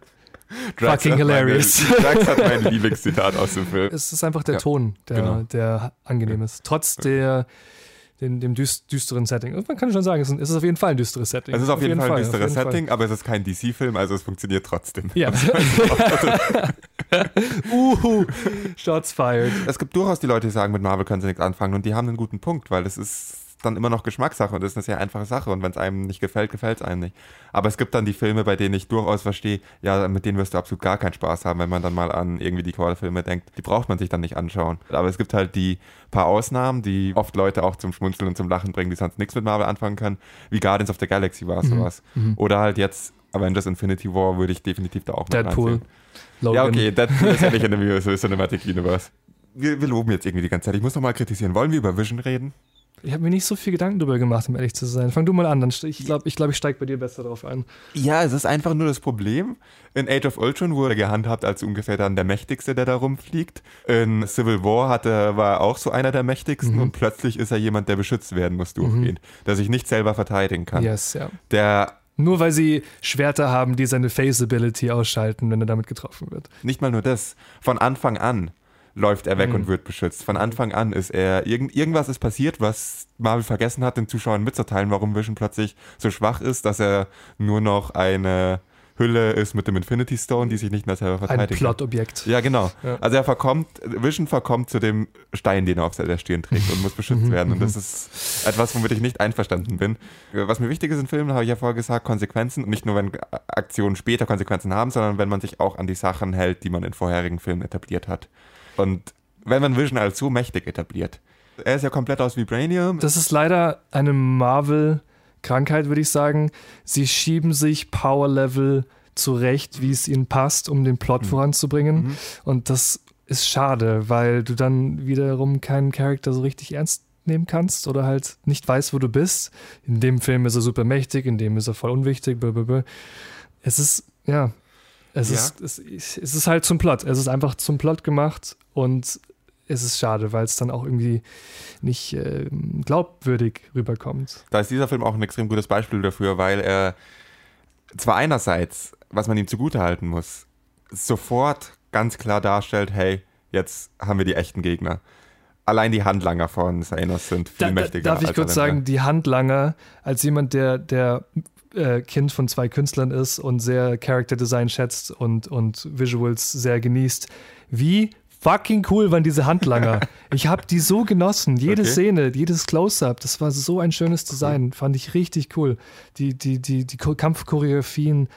Drax fucking meine- hilarious. (laughs) Drax hat mein Lieblingszitat aus dem Film. Es ist einfach der Ja, Ton, der, genau. der angenehm ist. Trotz der, dem düst, düsteren Setting. Man kann schon sagen, es ist, auf jeden Fall ein düsteres Setting. Es ist auf, jeden, Fall ein auf düsteres jeden Fall. Setting, aber es ist kein DC-Film, also es funktioniert trotzdem. Ja. (laughs) (laughs) Uhu, Shots fired. Es gibt durchaus die Leute, die sagen, mit Marvel können sie nichts anfangen und die haben einen guten Punkt, weil es ist dann immer noch Geschmackssache und das ist eine sehr einfache Sache und wenn es einem nicht gefällt, gefällt es einem nicht. Aber es gibt dann die Filme, bei denen ich durchaus verstehe, ja, mit denen wirst du absolut gar keinen Spaß haben, wenn man dann mal an irgendwie die Qual-Filme denkt. Die braucht man sich dann nicht anschauen. Aber es gibt halt die paar Ausnahmen, die oft Leute auch zum Schmunzeln und zum Lachen bringen, die sonst nichts mit Marvel anfangen können, wie Guardians of the Galaxy war es Mhm. sowas. Mhm. Oder halt jetzt Avengers Infinity War würde ich definitiv da auch mit Deadpool. reinziehen. Logan. Ja, okay, Deadpool ist ja nicht in dem (laughs) Cinematic Universe. Wir, wir loben jetzt irgendwie die ganze Zeit. Ich muss noch mal kritisieren. Wollen wir über Vision reden? Ich habe mir nicht so viel Gedanken darüber gemacht, um ehrlich zu sein. Fang du mal an, dann ich glaube, ich, glaub, ich steige bei dir besser drauf ein. Ja, es ist einfach nur das Problem. In Age of Ultron wurde er gehandhabt als ungefähr dann der Mächtigste, der da rumfliegt. In Civil War hatte, war er auch so einer der Mächtigsten Mhm. und plötzlich ist er jemand, der beschützt werden muss durchgehend, der sich nicht selber verteidigen kann. Yes, ja. Der Nur weil sie Schwerter haben, die seine Face-Ability ausschalten, wenn er damit getroffen wird. nicht mal nur das, von Anfang an läuft er weg Mhm. und wird beschützt. Von Anfang an ist er, irgend, irgendwas ist passiert, was Marvel vergessen hat, den Zuschauern mitzuteilen, warum Vision plötzlich so schwach ist, dass er nur noch eine Hülle ist mit dem Infinity Stone, die sich nicht mehr selber Ein verteidigt. Plotobjekt. Ja, genau. Ja. Also er verkommt, Vision verkommt zu dem Stein, den er auf der Stirn trägt und muss beschützt (laughs) werden. Und das ist etwas, womit ich nicht einverstanden bin. Was mir wichtig ist in Filmen, habe ich ja vorher gesagt, Konsequenzen. Und nicht nur, wenn Aktionen später Konsequenzen haben, sondern wenn man sich auch an die Sachen hält, die man in vorherigen Filmen etabliert hat. Und wenn man Vision als so mächtig etabliert, er ist ja komplett aus Vibranium. Das ist leider eine Marvel-Krankheit, würde ich sagen. Sie schieben sich Power-Level zurecht, wie es ihnen passt, um den Plot voranzubringen. Mhm. Und das ist schade, weil du dann wiederum keinen Charakter so richtig ernst nehmen kannst oder halt nicht weißt, wo du bist. In dem Film ist er super mächtig, in dem ist er voll unwichtig. Blablabla. Es ist, ja, es, Ja. Ist, es, es ist halt zum Plot. Es ist einfach zum Plot gemacht und es ist schade, weil es dann auch irgendwie nicht äh, glaubwürdig rüberkommt. Da ist dieser Film auch ein extrem gutes Beispiel dafür, weil er zwar einerseits, was man ihm zugutehalten muss, sofort ganz klar darstellt, hey, jetzt haben wir die echten Gegner. Allein die Handlanger von Thanos sind viel Da, mächtiger. darf ich kurz sagen, die Handlanger, als jemand, der, der äh, Kind von zwei Künstlern ist und sehr Character Design schätzt und, und Visuals sehr genießt, wie fucking cool waren diese Handlanger. (laughs) ich habe die so genossen. Jede Okay. Szene, jedes Close-Up, das war so ein schönes Design. Fand ich richtig cool. Die, die, die, die Kampfchoreografien,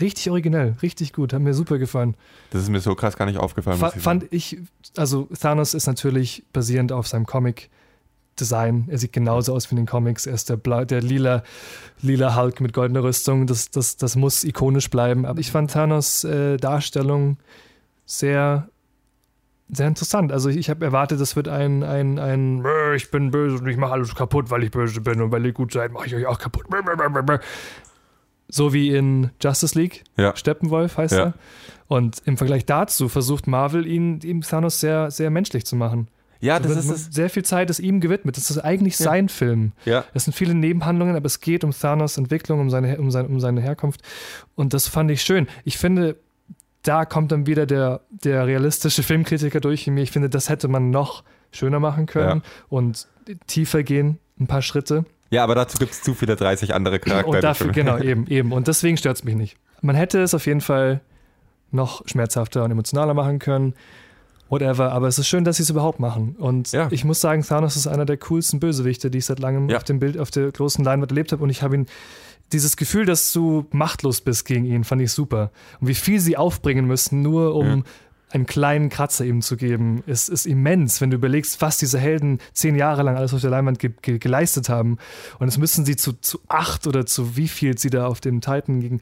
richtig originell, richtig gut, haben mir super gefallen. Das ist mir so krass gar nicht aufgefallen. Fa ich fand sagen. ich, also Thanos ist natürlich basierend auf seinem Comic Design. Er sieht genauso aus wie in den Comics. Er ist der, Bla der lila, lila Hulk mit goldener Rüstung. Das, das, das muss ikonisch bleiben. Aber ich fand Thanos äh, Darstellung sehr, sehr interessant. Also ich habe erwartet, das wird ein, ein, ein "Äh, ich bin böse und ich mache alles kaputt, weil ich böse bin und weil ihr gut seid, mache ich euch auch kaputt. So wie in Justice League. Ja. Steppenwolf heißt Ja. er. Und im Vergleich dazu versucht Marvel ihn, ihm Thanos sehr, sehr menschlich zu machen. Ja, das Da ist es. Sehr viel Zeit ist ihm gewidmet. Das ist eigentlich Ja. sein Film. Ja. Es sind viele Nebenhandlungen, aber es geht um Thanos Entwicklung, um seine, um, sein, um seine Herkunft. Und das fand ich schön. Ich finde, da kommt dann wieder der, der realistische Filmkritiker durch in mir. Ich finde, das hätte man noch schöner machen können und tiefer gehen, ein paar Schritte. Ja, aber dazu gibt es zu viele 30 andere Charaktere. Und dafür, genau, (laughs) eben, eben. Und deswegen stört es mich nicht. Man hätte es auf jeden Fall noch schmerzhafter und emotionaler machen können. Whatever, aber es ist schön, dass sie es überhaupt machen. Und Ja. ich muss sagen, Thanos ist einer der coolsten Bösewichte, die ich seit langem Ja. auf dem Bild, auf der großen Leinwand erlebt habe. Und ich habe ihn, dieses Gefühl, dass du machtlos bist gegen ihn, fand ich super. Und wie viel sie aufbringen müssen, nur um Ja. einen kleinen Kratzer ihm zu geben, ist, ist immens, wenn du überlegst, was diese Helden zehn Jahre lang alles auf der Leinwand ge ge geleistet haben. Und jetzt müssen sie zu, zu acht oder zu wie viel sie da auf dem Titan gegen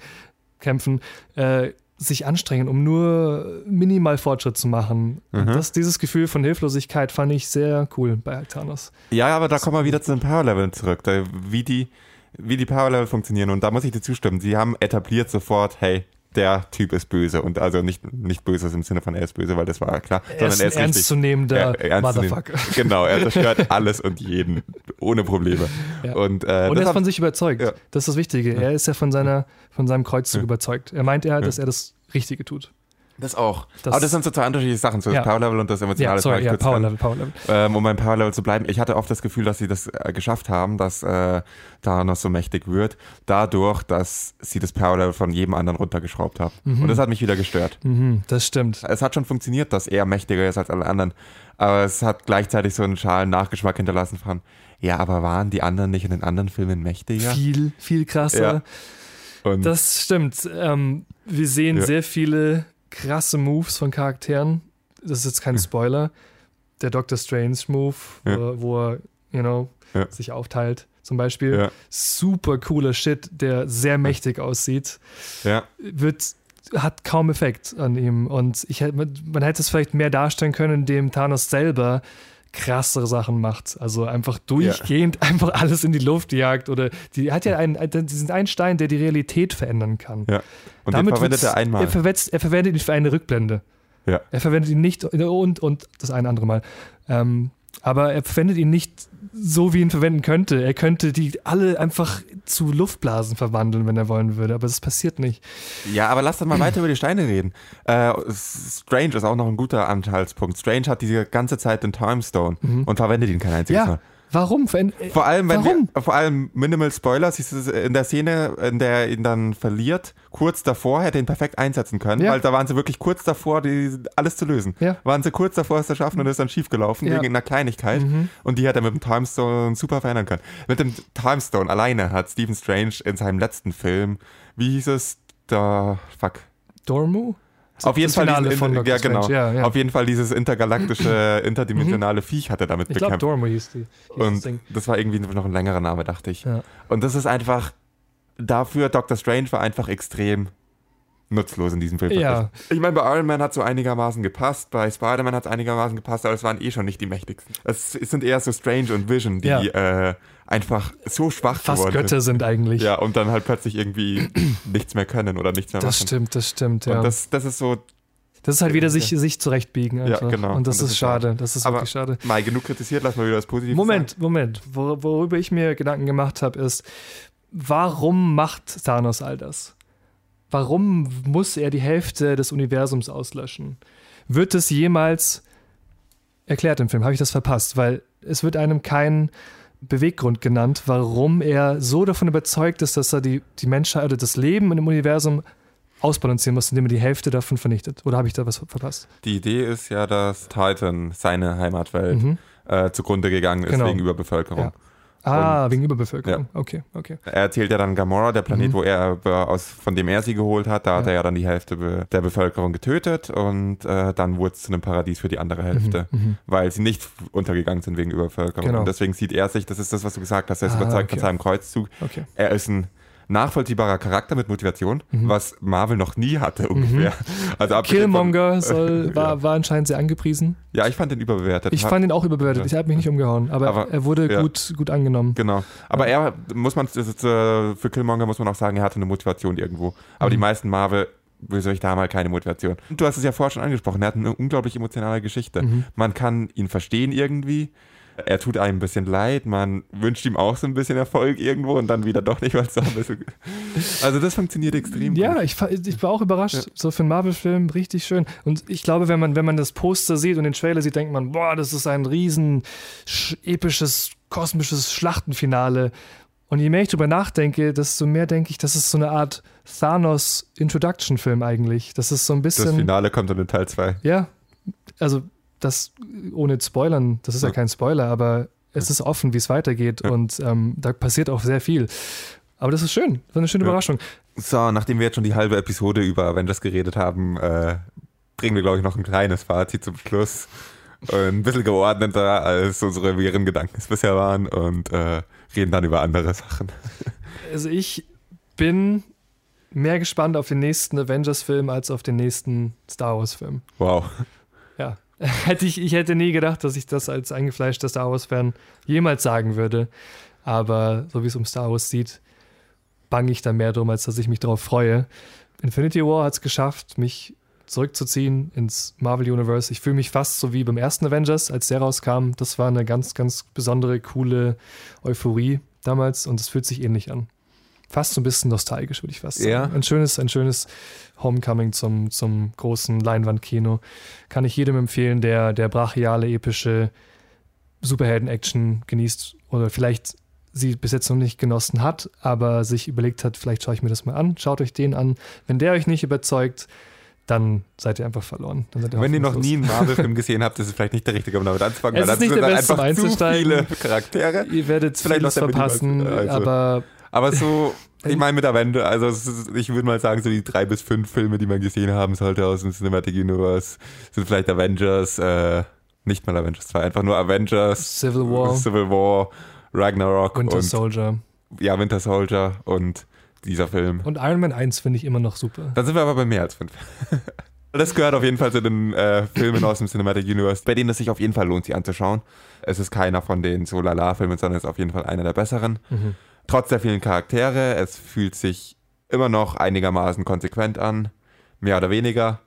kämpfen, äh, sich anstrengen, um nur minimal Fortschritt zu machen. Mhm. das, dieses Gefühl von Hilflosigkeit fand ich sehr cool bei Thanos. Ja, aber da kommen wir wieder zu den Power-Leveln zurück, da, wie die, wie die Power-Level funktionieren. Und da muss ich dir zustimmen. Sie haben etabliert sofort, hey, der Typ ist böse. Und also nicht, nicht böse im Sinne von er ist böse, weil das war klar, Er ist ein ernstzunehmender Ja, ernst zu nehmen. Motherfucker. (laughs) Genau, er zerstört alles und jeden ohne Probleme. Ja. Und, äh, Und er ist von sich überzeugt. Ja. Das ist das Wichtige. Er ist ja von, seiner, von seinem Kreuzzug überzeugt. Er meint ja, dass er das Richtige tut. Das auch. Das- aber das sind so zwei unterschiedliche Sachen, so Ja. das Power-Level und das Emotionale. Ja, sorry, ja, mag ich kurz Power trennen. Level, Power Level. ähm, um beim Power Level zu bleiben. Ich hatte oft das Gefühl, dass sie das äh, geschafft haben, dass äh, Thanos so mächtig wird, dadurch, dass sie das Power Level von jedem anderen runtergeschraubt haben. Und das hat mich wieder gestört. Mhm, das stimmt. Es hat schon funktioniert, dass er mächtiger ist als alle anderen, aber es hat gleichzeitig so einen schalen Nachgeschmack hinterlassen von, ja, aber waren die anderen nicht in den anderen Filmen mächtiger? Viel, viel krasser. Ja. Das stimmt. Ähm, wir sehen Ja. sehr viele krasse Moves von Charakteren. Das ist jetzt kein Spoiler. Der Doctor Strange Move, Ja. wo, wo er, you know, Ja. sich aufteilt, zum Beispiel. Ja. Super cooler Shit, der sehr mächtig aussieht. Wird, hat kaum Effekt an ihm. Und ich, man hätte es vielleicht mehr darstellen können, indem Thanos selber krassere Sachen macht. Also einfach durchgehend einfach alles in die Luft jagt. Oder die hat ja einen, diesen einen Stein, der die Realität verändern kann. ja. Und den verwendet er einmal. Er verwendet, er verwendet ihn für eine Rückblende. Ja. Er verwendet ihn nicht und, und das eine andere Mal. Ähm, aber er verwendet ihn nicht so, wie ihn verwenden könnte. Er könnte die alle einfach zu Luftblasen verwandeln, wenn er wollen würde. Aber das passiert nicht. Ja, aber lass doch mal weiter über die Steine reden. Äh, Strange ist auch noch ein guter Anhaltspunkt. Strange hat diese ganze Zeit den Time Stone und verwendet ihn kein einziges Ja. Mal. Warum? Äh, Vor allem, wenn Warum? Wir, vor allem Minimal Spoiler, siehst du es in der Szene, in der er ihn dann verliert, kurz davor hätte er ihn perfekt einsetzen können, Ja. weil da waren sie wirklich kurz davor, die, alles zu lösen. Ja. Waren sie kurz davor, es zu schaffen und ist dann schief gelaufen Ja. Mhm. wegen einer Kleinigkeit und die hätte er mit dem Time Stone super verändern können. Mit dem Time Stone alleine hat Stephen Strange in seinem letzten Film, wie hieß es, da, fuck, Dormu? Auf jeden das Fall diesen, von ja, genau. Ja, ja. Auf jeden Fall dieses intergalaktische, interdimensionale Viech hat er damit Ich glaube, bekämpft. Dormu hieß die. hieß das Und Ding. das war irgendwie noch ein längerer Name, dachte ich. Ja. Und das ist einfach, dafür, Doctor Strange war einfach extrem nutzlos in diesem Film. Ja. Ich meine, bei Iron Man hat so einigermaßen gepasst, bei Spider-Man hat es einigermaßen gepasst, aber es waren eh schon nicht die mächtigsten. Es, es sind eher so Strange und Vision, die Ja. äh, einfach so schwach Fast geworden Götter sind eigentlich. Ja, und dann halt plötzlich irgendwie (clears throat) nichts mehr können oder nichts mehr Das machen. stimmt, das stimmt, ja. Und Das, das, das ist so, ist halt wieder sich, sich zurechtbiegen einfach. genau. Und das, Und das ist schade. Das ist aber wirklich schade. mal genug kritisiert, lass mal wieder das Positive Moment, Moment. Wor worüber ich mir Gedanken gemacht habe, ist, warum macht Thanos all das? Warum muss er die Hälfte des Universums auslöschen? Wird es jemals erklärt im Film? Habe ich das verpasst? Weil es wird einem kein Beweggrund genannt, warum er so davon überzeugt ist, dass er die, die Menschheit oder das Leben in dem Universum ausbalancieren muss, indem er die Hälfte davon vernichtet. Oder habe ich da was verpasst? Die Idee ist ja, dass Titan, seine Heimatwelt, Mhm. äh, zugrunde gegangen ist Genau. wegen Überbevölkerung. Ja. Ah, wegen Überbevölkerung. Okay, okay. Er erzählt ja dann Gamora, der Planet, Mhm. wo er aus, von dem er sie geholt hat, da hat Ja. er ja dann die Hälfte be der Bevölkerung getötet und äh, dann wurde es zu einem Paradies für die andere Hälfte, Mhm. weil sie nicht untergegangen sind wegen Überbevölkerung. Genau. Und deswegen sieht er sich, das ist das, was du gesagt hast, er ist Ah, überzeugt okay. von seinem Kreuzzug. Okay. Er ist ein nachvollziehbarer Charakter mit Motivation, Mhm. was Marvel noch nie hatte ungefähr. Also abgesehen Killmonger von- soll, (laughs) war, war anscheinend sehr angepriesen. Ja, ich fand den überbewertet. Ich fand ihn auch überbewertet. Ja. Ich habe mich nicht umgehauen, aber, Aber, er wurde ja. gut, gut angenommen. Genau. Aber er, muss man, ist, äh, für Killmonger muss man auch sagen, er hatte eine Motivation irgendwo. Aber Mhm. die meisten Marvel, wieso ich da mal keine Motivation. Und du hast es ja vorher schon angesprochen, er hat eine unglaublich emotionale Geschichte. Mhm. Man kann ihn verstehen irgendwie. Er tut einem ein bisschen leid, man wünscht ihm auch so ein bisschen Erfolg irgendwo und dann wieder doch nicht, weil es doch ein bisschen. (laughs) Also das funktioniert extrem Ja, gut. ich, fa- ich war auch überrascht. Ja. So für einen Marvel-Film richtig schön. Und ich glaube, wenn man, wenn man das Poster sieht und den Trailer sieht, denkt man, boah, das ist ein riesen sch- episches, kosmisches Schlachtenfinale. Und je mehr ich drüber nachdenke, desto mehr denke ich, das ist so eine Art Thanos-Introduction-Film eigentlich. Das ist so ein Das bisschen. Finale kommt dann in Teil 2. Ja, also das ohne Spoilern, das ist ja, Ja. kein Spoiler, aber es ist offen, wie es weitergeht Ja. und ähm, da passiert auch sehr viel. Aber das ist schön, so eine schöne Ja. Überraschung. So, nachdem wir jetzt schon die halbe Episode über Avengers geredet haben, äh, bringen wir, glaube ich, noch ein kleines Fazit zum Schluss. Ein bisschen geordneter, als unsere wirren Gedanken es bisher waren und äh, reden dann über andere Sachen. (laughs) Also ich bin mehr gespannt auf den nächsten Avengers-Film als auf den nächsten Star Wars-Film. Wow. (laughs) Hätte ich, ich hätte nie gedacht, dass ich das als eingefleischter Star Wars-Fan jemals sagen würde. Aber so wie es um Star Wars sieht, bange ich da mehr drum, als dass ich mich darauf freue. Infinity War hat es geschafft, mich zurückzuziehen ins Marvel Universe. Ich fühle mich fast so wie beim ersten Avengers, als der rauskam. Das war eine ganz, ganz besondere, coole Euphorie damals und es fühlt sich ähnlich an. Fast so ein bisschen nostalgisch, würde ich fast sagen. Ja. Ein schönes, ein schönes Homecoming zum, zum großen Leinwandkino. Kann ich jedem empfehlen, der, der brachiale, epische Superhelden-Action genießt oder vielleicht sie bis jetzt noch nicht genossen hat, aber sich überlegt hat, vielleicht schaue ich mir das mal an. Schaut euch den an. Wenn der euch nicht überzeugt, dann seid ihr einfach verloren. Ihr Wenn ihr noch nie einen Marvel-Film gesehen habt, ist es vielleicht nicht der richtige, um damit anzufangen, Es weil ist nicht der dann Beste, um einzusteigen. viele Charaktere. Ihr werdet Vielleicht vieles verpassen, also- aber Aber so, (laughs) ich meine mit Avengers, also ist, ich würde mal sagen, so die drei bis fünf Filme, die man gesehen haben sollte aus dem Cinematic Universe, sind vielleicht Avengers, äh, nicht mal Avengers 2, einfach nur Avengers, Civil War, Civil War, Ragnarok Winter und Soldier ja, Winter Soldier und dieser Film. und Iron Man 1 finde ich immer noch super. Dann sind wir aber bei mehr als fünf. (laughs) Das gehört auf jeden Fall zu den äh, Filmen aus dem Cinematic Universe, bei denen es sich auf jeden Fall lohnt, sie anzuschauen. Es ist keiner von den so lala-Filmen, sondern es ist auf jeden Fall einer der besseren. Mhm. Trotz der vielen Charaktere, es fühlt sich immer noch einigermaßen konsequent an, mehr oder weniger,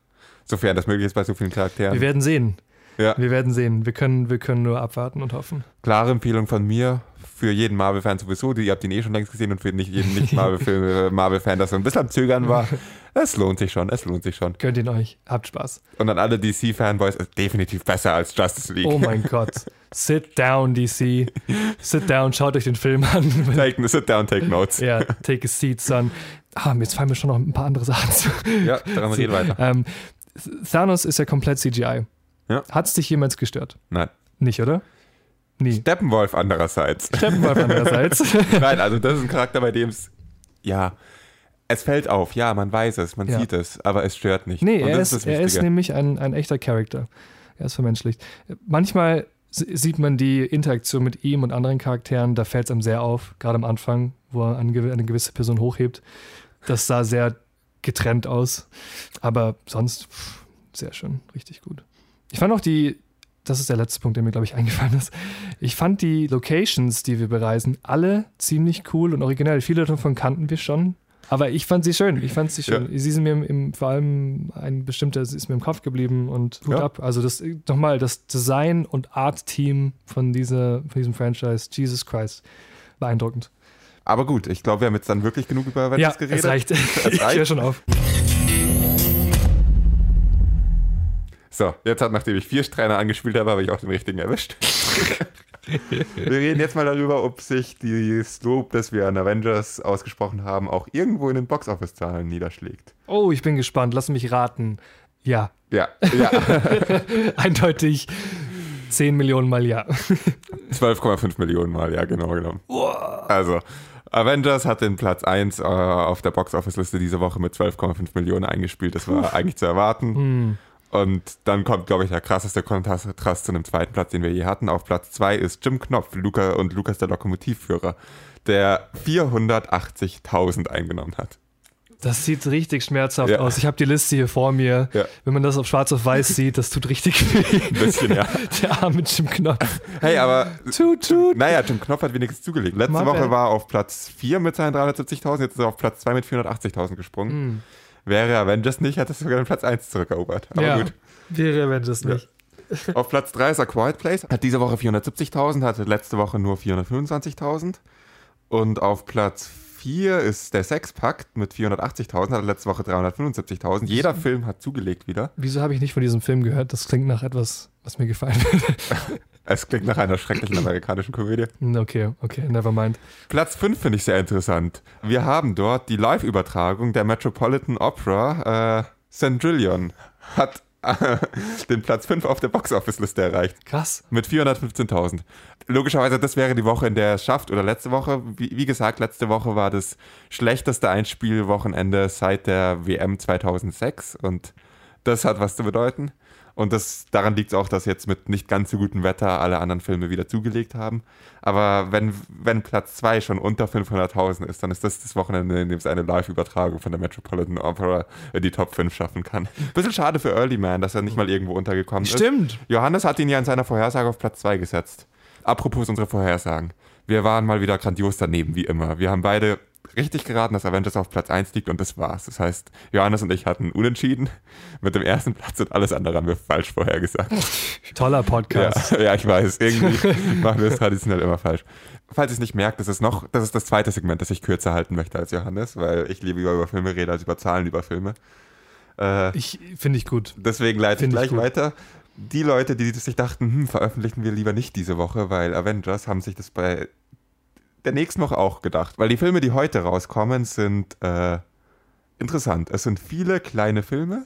sofern das möglich ist bei so vielen Charakteren. Wir werden sehen. Ja. Wir werden sehen. Wir können, wir können nur abwarten und hoffen. Klare Empfehlung von mir, für jeden Marvel-Fan sowieso, die, ihr habt ihn eh schon längst gesehen und für nicht jeden Nicht-Marvel-Film- (laughs) äh, Marvel-Fan, das so ein bisschen am Zögern war. Es lohnt sich schon, es lohnt sich schon. Gönnt ihn euch. Habt Spaß. Und an alle DC-Fanboys, ist definitiv besser als Justice League. Oh mein (laughs) Gott. Sit down, DC. Sit down, schaut euch den Film an. (laughs) Take, sit down, take notes. ja, take a seat, son. Ah, jetzt fallen mir schon noch ein paar andere Sachen zu. Ja, daran reden weiter. (laughs) Ähm, Thanos ist ja komplett CGI. Ja. Hat es dich jemals gestört? Nein. Nicht, oder? Nie. Steppenwolf andererseits. Steppenwolf andererseits. (laughs) Nein, also das ist ein Charakter, bei dem es, ja, es fällt auf, ja, man weiß es, man Ja. sieht es, aber es stört nicht. Nee, Und er ist, das er ist nämlich ein, ein echter Charakter. Er ist vermenschlicht. Manchmal sieht man die Interaktion mit ihm und anderen Charakteren, da fällt es einem sehr auf, gerade am Anfang, wo er eine, gew- eine gewisse Person hochhebt. Das sah sehr getrennt aus. Aber sonst pff, sehr schön, richtig gut. Ich fand auch die, das ist der letzte Punkt, der mir, glaube ich, (laughs) eingefallen ist. Ich fand die Locations, die wir bereisen, alle ziemlich cool und originell. Viele davon kannten wir schon. Aber ich fand sie schön. Ich fand sie schön. Sie sind mir im, vor allem ein bestimmter, sie ist mir im Kopf geblieben und Hut Ja. ab. Also das nochmal, das Design- und Art-Team von, dieser, von diesem Franchise, Jesus Christ, beeindruckend. Aber gut, ich glaube, wir haben jetzt dann wirklich genug über Avengers ja, geredet. (laughs) es reicht. ich reicht. höre schon auf. So, jetzt hat, nachdem ich vier Streiner angespielt habe, habe ich auch den richtigen erwischt. (laughs) wir reden jetzt mal darüber, ob sich das Lob, das wir an Avengers ausgesprochen haben, auch irgendwo in den Boxoffice-Zahlen niederschlägt. Oh, ich bin gespannt. Lass mich raten. Ja, Ja, ja. (laughs) eindeutig 10 Millionen Mal ja. 12,5 Millionen Mal, ja, genau genommen. Also, Avengers hat den Platz 1 äh, auf der Box-Office-Liste diese Woche mit 12,5 Millionen eingespielt. Das war eigentlich zu erwarten. Hm. Und dann kommt, glaube ich, der krasseste Kontrast zu einem zweiten Platz, den wir je hatten. Auf Platz 2 ist Jim Knopf Luca und Lukas der Lokomotivführer, der 480.000 eingenommen hat. Das sieht richtig schmerzhaft Ja. aus. Ich habe die Liste hier vor mir. Ja. Wenn man das auf schwarz auf weiß sieht, das tut richtig weh. Ein bisschen, ja. (laughs) Der arme Jim Knopf. Hey, aber Tut, tut. naja, Jim Knopf hat wenigstens zugelegt. Letzte My Woche bad. war er auf Platz 4 mit seinen 370.000, jetzt ist er auf Platz 2 mit 480.000 gesprungen. Hm. Wäre Avengers nicht, hätte es sogar den Platz 1 zurückerobert. Aber ja, gut. wäre Avengers nicht. (laughs) Auf Platz 3 ist A Quiet Place. Hat diese Woche 470.000, hatte letzte Woche nur 425.000. Und auf Platz 4 ist der Sexpakt mit 480.000, hatte letzte Woche 375.000. Jeder Film hat zugelegt wieder. Wieso habe ich nicht von diesem Film gehört? Das klingt nach etwas, was mir gefallen würde. (laughs) Es klingt nach einer schrecklichen amerikanischen Komödie. Hm, okay, okay, never mind. Platz 5 finde ich sehr interessant. Wir haben dort die Live-Übertragung der Metropolitan Opera. Äh, Sandrillion hat äh, den Platz 5 auf der Box-Office-Liste erreicht. Krass. Mit 415.000. Logischerweise, das wäre die Woche, in der er es schafft. Oder letzte Woche. Wie, wie gesagt, letzte Woche war das schlechteste Einspielwochenende seit der WM 2006. Und das hat was zu bedeuten. Und das, daran liegt es auch, dass jetzt mit nicht ganz so gutem Wetter alle anderen Filme wieder zugelegt haben. Aber wenn, wenn Platz 2 schon unter 500.000 ist, dann ist das das Wochenende, in dem es eine Live-Übertragung von der Metropolitan Opera in die Top 5 schaffen kann. Bisschen schade für Early Man, dass er nicht mal irgendwo untergekommen ist. Stimmt. Johannes hat ihn ja in seiner Vorhersage auf Platz 2 gesetzt. Apropos unsere Vorhersagen. Wir waren mal wieder grandios daneben, wie immer. Wir haben beide richtig geraten, dass Avengers auf Platz 1 liegt und das war's. Das heißt, Johannes und ich hatten unentschieden mit dem ersten Platz und alles andere haben wir falsch vorhergesagt. Toller Podcast. Ja, ja, ich weiß. Irgendwie machen wir es traditionell immer falsch. Falls ihr es nicht merkt, das ist noch, das ist das zweite Segment, das ich kürzer halten möchte als Johannes, weil ich lieber über Filme rede als über Zahlen über Filme. Äh, Ich finde ich gut. Deswegen leite ich Finde ich gleich gut. weiter. Die Leute, die sich dachten, hm, veröffentlichen wir lieber nicht diese Woche, weil Avengers, haben sich das bei der nächsten Woche auch gedacht. Weil die Filme, die heute rauskommen, sind äh, interessant. Es sind viele kleine Filme.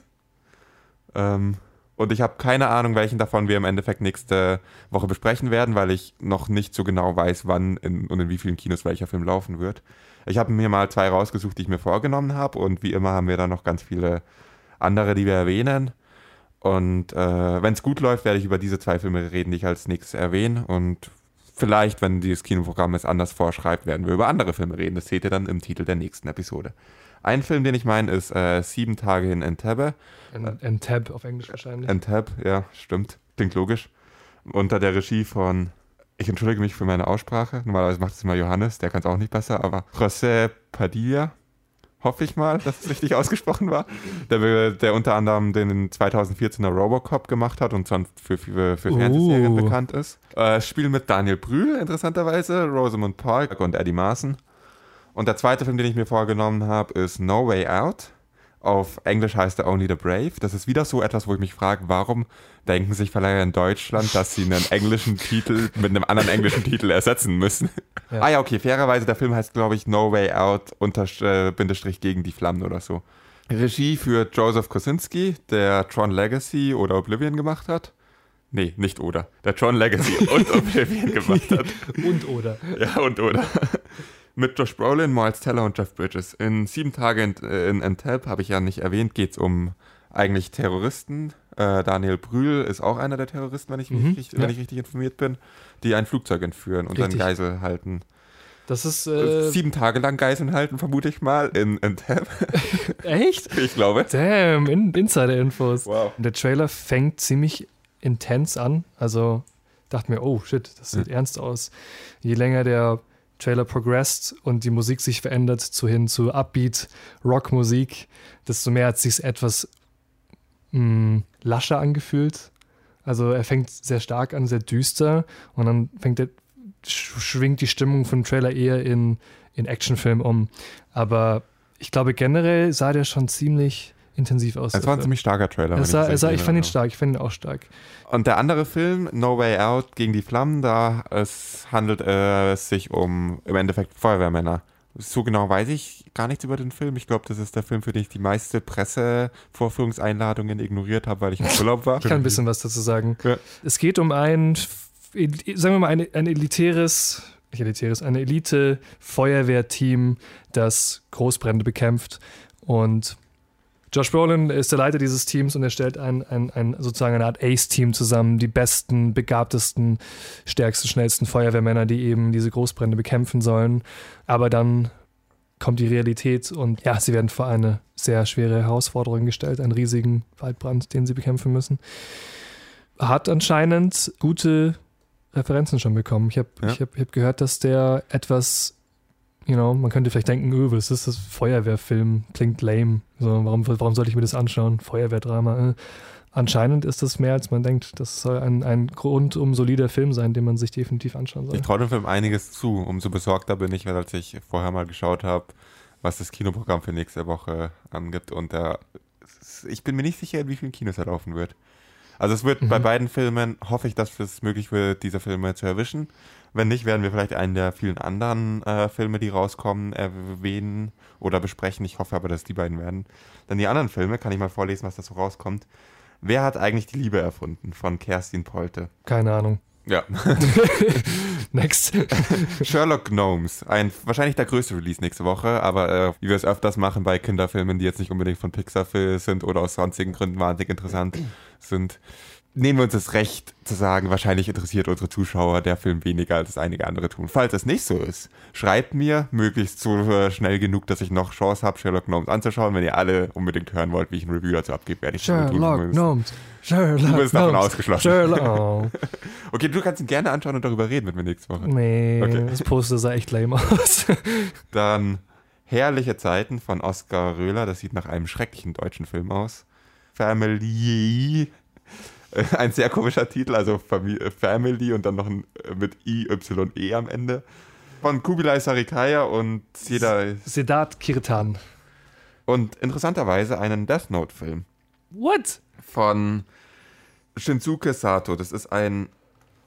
Ähm, und ich habe keine Ahnung, welchen davon wir im Endeffekt nächste Woche besprechen werden, weil ich noch nicht so genau weiß, wann in, und in wie vielen Kinos welcher Film laufen wird. Ich habe mir mal zwei rausgesucht, die ich mir vorgenommen habe. Und wie immer haben wir dann noch ganz viele andere, die wir erwähnen. Und äh, wenn es gut läuft, werde ich über diese zwei Filme reden, die ich als nächstes erwähne. Und vielleicht, wenn dieses Kinoprogramm es anders vorschreibt, werden wir über andere Filme reden. Das seht ihr dann im Titel der nächsten Episode. Ein Film, den ich meine, ist äh, Sieben Tage in Entebbe. Tab auf Englisch wahrscheinlich. Entebbe, ja, stimmt. Klingt logisch. Unter der Regie von, ich entschuldige mich für meine Aussprache, normalerweise macht es immer Johannes, der kann es auch nicht besser, aber José Padilla, hoffe ich mal, dass es richtig ausgesprochen war, der, der unter anderem den 2014er Robocop gemacht hat und sonst für, für, für Fernsehserien Uh. bekannt ist. Äh, Spiel mit Daniel Brühl, interessanterweise, Rosamund Park und Eddie Marson. Und der zweite Film, den ich mir vorgenommen habe, ist No Way Out. Auf Englisch heißt er Only the Brave. Das ist wieder so etwas, wo ich mich frage, warum denken sich Verleiher in Deutschland, dass sie einen englischen Titel mit einem anderen englischen Titel ersetzen müssen? Ja. Ah ja, okay, fairerweise, der Film heißt, glaube ich, No Way Out unter äh, Bindestrich gegen die Flammen oder so. Regie für Joseph Kosinski, der Tron Legacy oder Oblivion gemacht hat. Nee, nicht oder. Der Tron Legacy und (laughs) Oblivion gemacht hat. Und oder. Ja, und oder. Mit Josh Brolin, Miles Teller und Jeff Bridges. In Sieben Tage in, äh, in habe ich ja nicht erwähnt, geht es um eigentlich Terroristen. Äh, Daniel Brühl ist auch einer der Terroristen, wenn ich, Mhm, richtig, ja. wenn ich richtig informiert bin, die ein Flugzeug entführen und Richtig. dann Geisel halten. Das ist äh, Sieben Tage lang Geiseln halten, vermute ich mal, in Entebbe. (laughs) echt? ich glaube. Damn, in, Insider-Infos. Wow. Der Trailer fängt ziemlich intens an. Also dachte mir, oh shit, das sieht ernst aus. Je länger der Trailer progressed und die Musik sich verändert zu hin zu Upbeat Rockmusik, desto mehr hat sich etwas mh, lascher angefühlt. Also er fängt sehr stark an, sehr düster und dann fängt er, sch schwingt die Stimmung vom Trailer eher in, in Actionfilm um. Aber ich glaube generell sah der schon ziemlich intensiv aus. Es war ein ziemlich starker Trailer. Er wenn sah, er sah, ich fand ihn stark, ich fand ihn auch stark. Und der andere Film, No Way Out gegen die Flammen, da es handelt äh, es sich um im Endeffekt Feuerwehrmänner. So genau weiß ich gar nichts über den Film. Ich glaube, das ist der Film, für den ich die meiste Pressevorführungseinladungen ignoriert habe, weil ich im (laughs) Urlaub war. Ich kann ein bisschen was dazu sagen. Ja. Es geht um ein, sagen wir mal, ein, ein elitäres, nicht elitäres, ein Elite-Feuerwehrteam, das Großbrände bekämpft. Und Josh Brolin ist der Leiter dieses Teams und er stellt ein, ein, ein sozusagen eine Art Ace-Team zusammen, die besten, begabtesten, stärksten, schnellsten Feuerwehrmänner, die eben diese Großbrände bekämpfen sollen. Aber dann kommt die Realität und ja, sie werden vor eine sehr schwere Herausforderung gestellt, einen riesigen Waldbrand, den sie bekämpfen müssen. Hat anscheinend gute Referenzen schon bekommen. Ich habe Ja. ich hab, ich hab gehört, dass der etwas, you know, man könnte vielleicht denken, öh, was ist das Feuerwehrfilm? Klingt lame. So, warum, warum sollte ich mir das anschauen? Feuerwehrdrama. Äh. Anscheinend ist das mehr, als man denkt. Das soll ein, ein rundum solider Film sein, den man sich definitiv anschauen soll. Ich traue dem Film einiges zu. Umso besorgter bin ich, weil als ich vorher mal geschaut habe, was das Kinoprogramm für nächste Woche angibt. Und da, ich bin mir nicht sicher, in wie vielen Kinos er laufen wird. Also es wird bei Mhm. beiden Filmen, hoffe ich, dass es möglich wird, diese Filme zu erwischen. Wenn nicht, werden wir vielleicht einen der vielen anderen äh, Filme, die rauskommen, erwähnen oder besprechen. Ich hoffe aber, dass die beiden werden. Dann die anderen Filme, kann ich mal vorlesen, was da so rauskommt. Wer hat eigentlich die Liebe erfunden? Von Kerstin Polte. Keine Ahnung. Ja. (laughs) Next. (laughs) Sherlock Gnomes. Ein, wahrscheinlich der größte Release nächste Woche, aber äh, wie wir es öfters machen bei Kinderfilmen, die jetzt nicht unbedingt von Pixar sind oder aus sonstigen Gründen wahnsinnig interessant sind, nehmen wir uns das Recht zu sagen, wahrscheinlich interessiert unsere Zuschauer der Film weniger, als es einige andere tun. Falls es nicht so ist, schreibt mir möglichst so äh, schnell genug, dass ich noch Chance habe, Sherlock Gnomes anzuschauen. Wenn ihr alle unbedingt hören wollt, wie ich ein Review dazu abgebe, werde ich das wohl tun. Sherlock Gnomes. Sherlock Du bist davon Gnomes. ausgeschlossen. Sherlock. (laughs) Okay, du kannst ihn gerne anschauen und darüber reden mit mir nächste Woche. Nee, Okay. das Poster sah echt lame aus. (laughs) Dann Herrliche Zeiten von Oskar Röhler. Das sieht nach einem schrecklichen deutschen Film aus. Family. (laughs) Ein sehr komischer Titel, also äh, Family und dann noch ein äh, mit I-Y-E am Ende. Von Kubilai Sarikaya und Seda. Sedat Kirtan. Und interessanterweise einen Death Note-Film What? von Shinsuke Sato. Das ist ein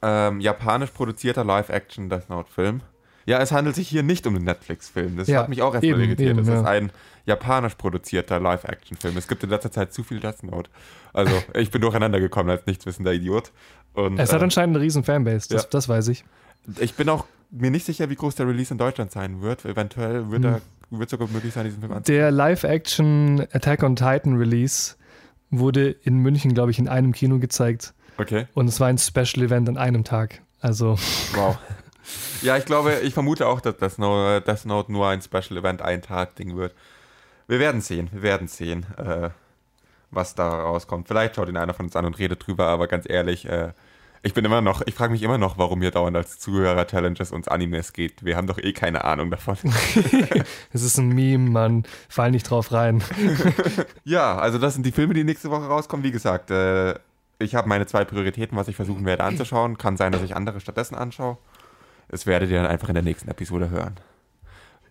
ähm, japanisch produzierter Live-Action Death Note-Film. Ja, es handelt sich hier nicht um einen Netflix-Film. Das Ja, hat mich auch erstmal irritiert. eben, Es ja. ist ein japanisch produzierter Live-Action-Film. Es gibt in letzter Zeit zu viel Death Note. Also, (laughs) ich bin durcheinander gekommen als nichtswissender Idiot. Und, Es hat äh, anscheinend eine riesen Fanbase, das, ja. das weiß ich. ich bin auch mir nicht sicher, wie groß der Release in Deutschland sein wird. Eventuell wird, Hm. er, wird sogar möglich sein, diesen Film anzusehen. Der Live-Action Attack on Titan Release wurde in München, glaube ich, in einem Kino gezeigt. Okay, Und es war ein Special-Event an einem Tag. Also, wow. (laughs) Ja, ich glaube, ich vermute auch, dass Death Note, Note nur ein Special Event, ein Tag-Ding wird. Wir werden sehen, wir werden sehen, äh, was da rauskommt. Vielleicht schaut ihn einer von uns an und redet drüber, aber ganz ehrlich, äh, ich bin immer noch, ich frage mich immer noch, warum ihr dauernd als Zuhörer-Challenges uns Animes geht. Wir haben doch eh keine Ahnung davon. (laughs) es ist ein Meme, Mann. Fall nicht drauf rein. (laughs) Ja, also das sind die Filme, die nächste Woche rauskommen. Wie gesagt, äh, ich habe meine zwei Prioritäten, was ich versuchen werde anzuschauen. Kann sein, dass ich andere stattdessen anschaue. Das werdet ihr dann einfach in der nächsten Episode hören.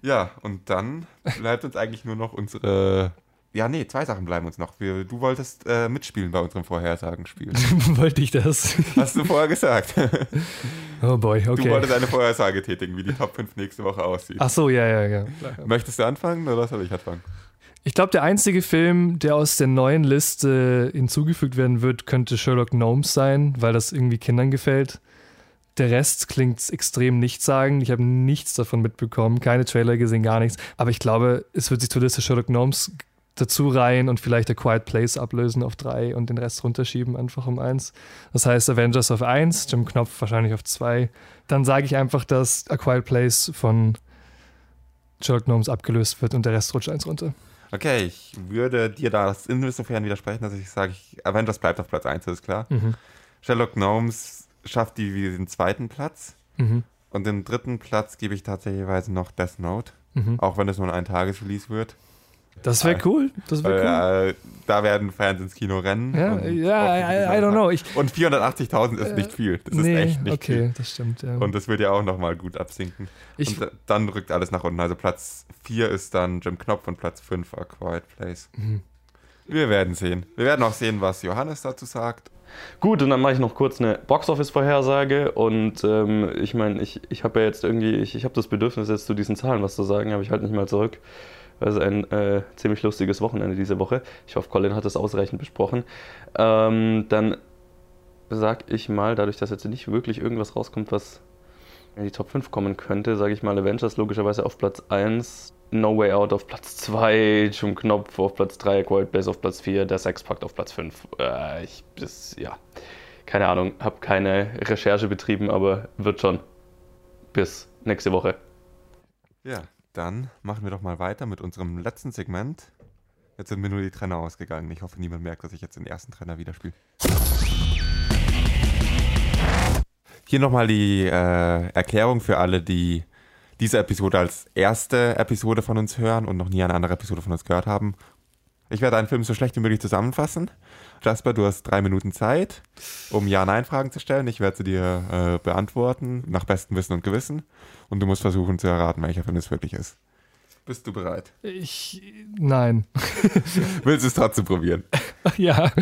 Ja, und dann bleibt uns eigentlich nur noch unsere. Ja, nee, zwei Sachen bleiben uns noch. Wir, du wolltest äh, mitspielen bei unserem Vorhersagenspiel. (laughs) (laughs) Wollte ich das? Hast du vorher gesagt. (laughs) Oh boy, Du okay. wolltest eine Vorhersage tätigen, wie die Top 5 nächste Woche aussieht. Ach so, ja, ja, ja. Möchtest du anfangen oder soll ich anfangen? Ich glaube, der einzige Film, der aus der neuen Liste hinzugefügt werden wird, könnte Sherlock Gnomes sein, weil das irgendwie Kindern gefällt. Der Rest klingt extrem nichtssagend. Ich habe nichts davon mitbekommen, keine Trailer gesehen, gar nichts. Aber ich glaube, es wird sich zur Liste Sherlock Gnomes dazu reihen und vielleicht A Quiet Place ablösen auf drei und den Rest runterschieben, einfach um eins. Das heißt Avengers auf eins, Jim Knopf wahrscheinlich auf zwei. Dann sage ich einfach, dass A Quiet Place von Sherlock Gnomes abgelöst wird und der Rest rutscht eins runter. Okay, ich würde dir da insofern widersprechen, dass ich sage, Avengers bleibt auf Platz 1, das ist klar. Mhm. Sherlock Gnomes schafft die wie den zweiten Platz. Mhm. Und den dritten Platz gebe ich tatsächlich noch Death Note. Mhm. Auch wenn es nur ein Tagesrelease wird. Das wäre cool. Das wäre cool. Äh, da werden Fans ins Kino rennen. Ja, ja, I, I don't know. Ich, Und 480.000 ist nicht viel. Das ist nee, echt nicht okay, viel. das stimmt. Ja. Und das wird ja auch nochmal gut absinken. Ich- und da- dann rückt alles nach unten. Also Platz 4 ist dann Jim Knopf und Platz 5 A Quiet Place. Mhm. Wir werden sehen. Wir werden auch sehen, was Johannes dazu sagt. Gut, und dann mache ich noch kurz eine Box-Office-Vorhersage. Und ähm, ich meine, ich, ich habe ja jetzt irgendwie, ich, ich habe das Bedürfnis, jetzt zu diesen Zahlen was zu sagen, aber ich halte nicht mal zurück. Also ein äh, ziemlich lustiges Wochenende diese Woche. Ich hoffe, Colin hat das ausreichend besprochen. Ähm, dann sag ich mal, dadurch, dass jetzt nicht wirklich irgendwas rauskommt, was in die Top 5 kommen könnte, sage ich mal Avengers logischerweise auf Platz 1, No Way Out auf Platz 2, Jim Knopf auf Platz 3, Quiet Place auf Platz 4, der Sexpakt auf Platz 5. Äh, ich, das, ja, keine Ahnung, habe keine Recherche betrieben, aber wird schon. Bis nächste Woche. Ja, dann machen wir doch mal weiter mit unserem letzten Segment. Jetzt sind mir nur die Trenner ausgegangen. Ich hoffe, niemand merkt, dass ich jetzt den ersten Trenner wieder spiele. Hier nochmal die äh, Erklärung für alle, die diese Episode als erste Episode von uns hören und noch nie eine andere Episode von uns gehört haben. Ich werde einen Film so schlecht wie möglich zusammenfassen. Jasper, du hast drei Minuten Zeit, um Ja-Nein-Fragen zu stellen. Ich werde sie dir äh, beantworten, nach bestem Wissen und Gewissen. Und du musst versuchen zu erraten, welcher Film es wirklich ist. Bist du bereit? Ich. Nein. (laughs) Willst du es trotzdem probieren? (laughs) ja.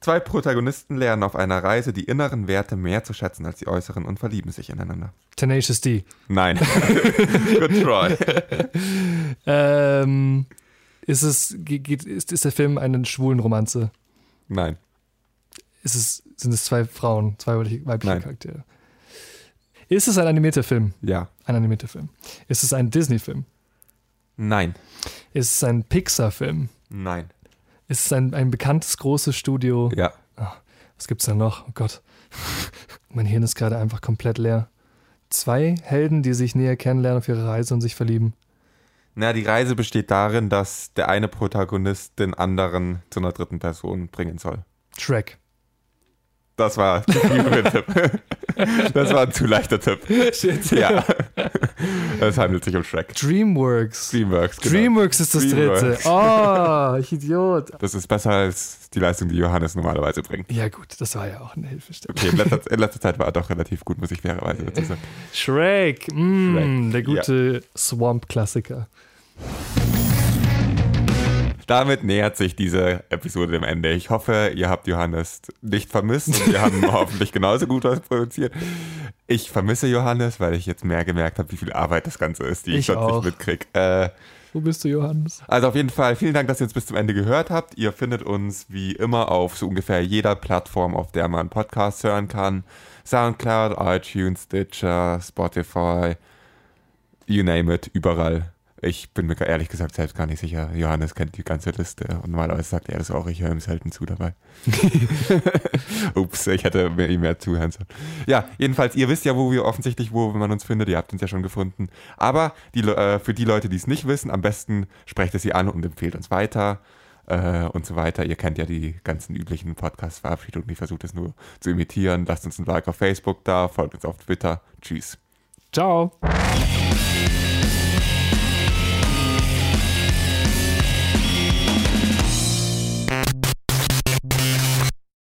Zwei Protagonisten lernen auf einer Reise die inneren Werte mehr zu schätzen als die äußeren und verlieben sich ineinander. Tenacious D. Nein. (laughs) Good try. ähm, ist es geht, ist, ist der Film eine schwulen Romanze? Nein. Ist es, sind es zwei Frauen, zwei weibliche Nein. Charaktere? Ist es ein animierter Film? Ja. Ein animierter Film. Ist es ein Disney-Film? Nein. Ist es ein Pixar-Film? Nein. Ist es ein, ein bekanntes großes Studio? Ja. Oh, was gibt's da noch? Oh Gott. (laughs) mein Hirn ist gerade einfach komplett leer. Zwei Helden, die sich näher kennenlernen auf ihrer Reise und sich verlieben. Na, die Reise besteht darin, dass der eine Protagonist den anderen zu einer dritten Person bringen soll. Shrek. Das war zu viel für Tipp. (laughs) Das war ein zu leichter Tipp. Shit. Ja. (laughs) Es handelt sich um Shrek. Dreamworks. Dreamworks. Genau. Dreamworks ist das Dreamworks. dritte. Oh, ich Idiot. Das ist besser als die Leistung, die Johannes normalerweise bringt. Ja, gut, das war ja auch eine Hilfestellung. Okay, in letzter, in letzter Zeit war er doch relativ gut, muss ich fairerweise dazu sagen. Shrek, mm, Shrek, der gute Swamp-Klassiker. Damit nähert sich diese Episode dem Ende. Ich hoffe, ihr habt Johannes nicht vermisst und wir haben (laughs) hoffentlich genauso gut was produziert. Ich vermisse Johannes, weil ich jetzt mehr gemerkt habe, wie viel Arbeit das Ganze ist, die ich, Ich sonst nicht mitkriege. Äh, Wo bist du, Johannes? also auf jeden Fall vielen Dank, dass ihr uns bis zum Ende gehört habt. Ihr findet uns wie immer auf so ungefähr jeder Plattform, auf der man Podcasts hören kann. Soundcloud, iTunes, Stitcher, Spotify, you name it, überall. Ich bin mir ehrlich gesagt selbst gar nicht sicher. Johannes kennt die ganze Liste und normalerweise sagt er das auch. Ich höre ihm selten zu dabei. (laughs) (laughs) Ups, ich hätte mir ihm mehr zuhören sollen. Ja, jedenfalls, ihr wisst ja, wo wir offensichtlich, wo man uns findet. Ihr habt uns ja schon gefunden. Aber die, äh, für die Leute, die es nicht wissen, am besten sprecht es sie an und empfehlt uns weiter äh, und so weiter. Ihr kennt ja die ganzen üblichen Podcast-Verabschiedungen. Ich versuche das nur zu imitieren. Lasst uns ein Like auf Facebook da, folgt uns auf Twitter. Tschüss. Ciao.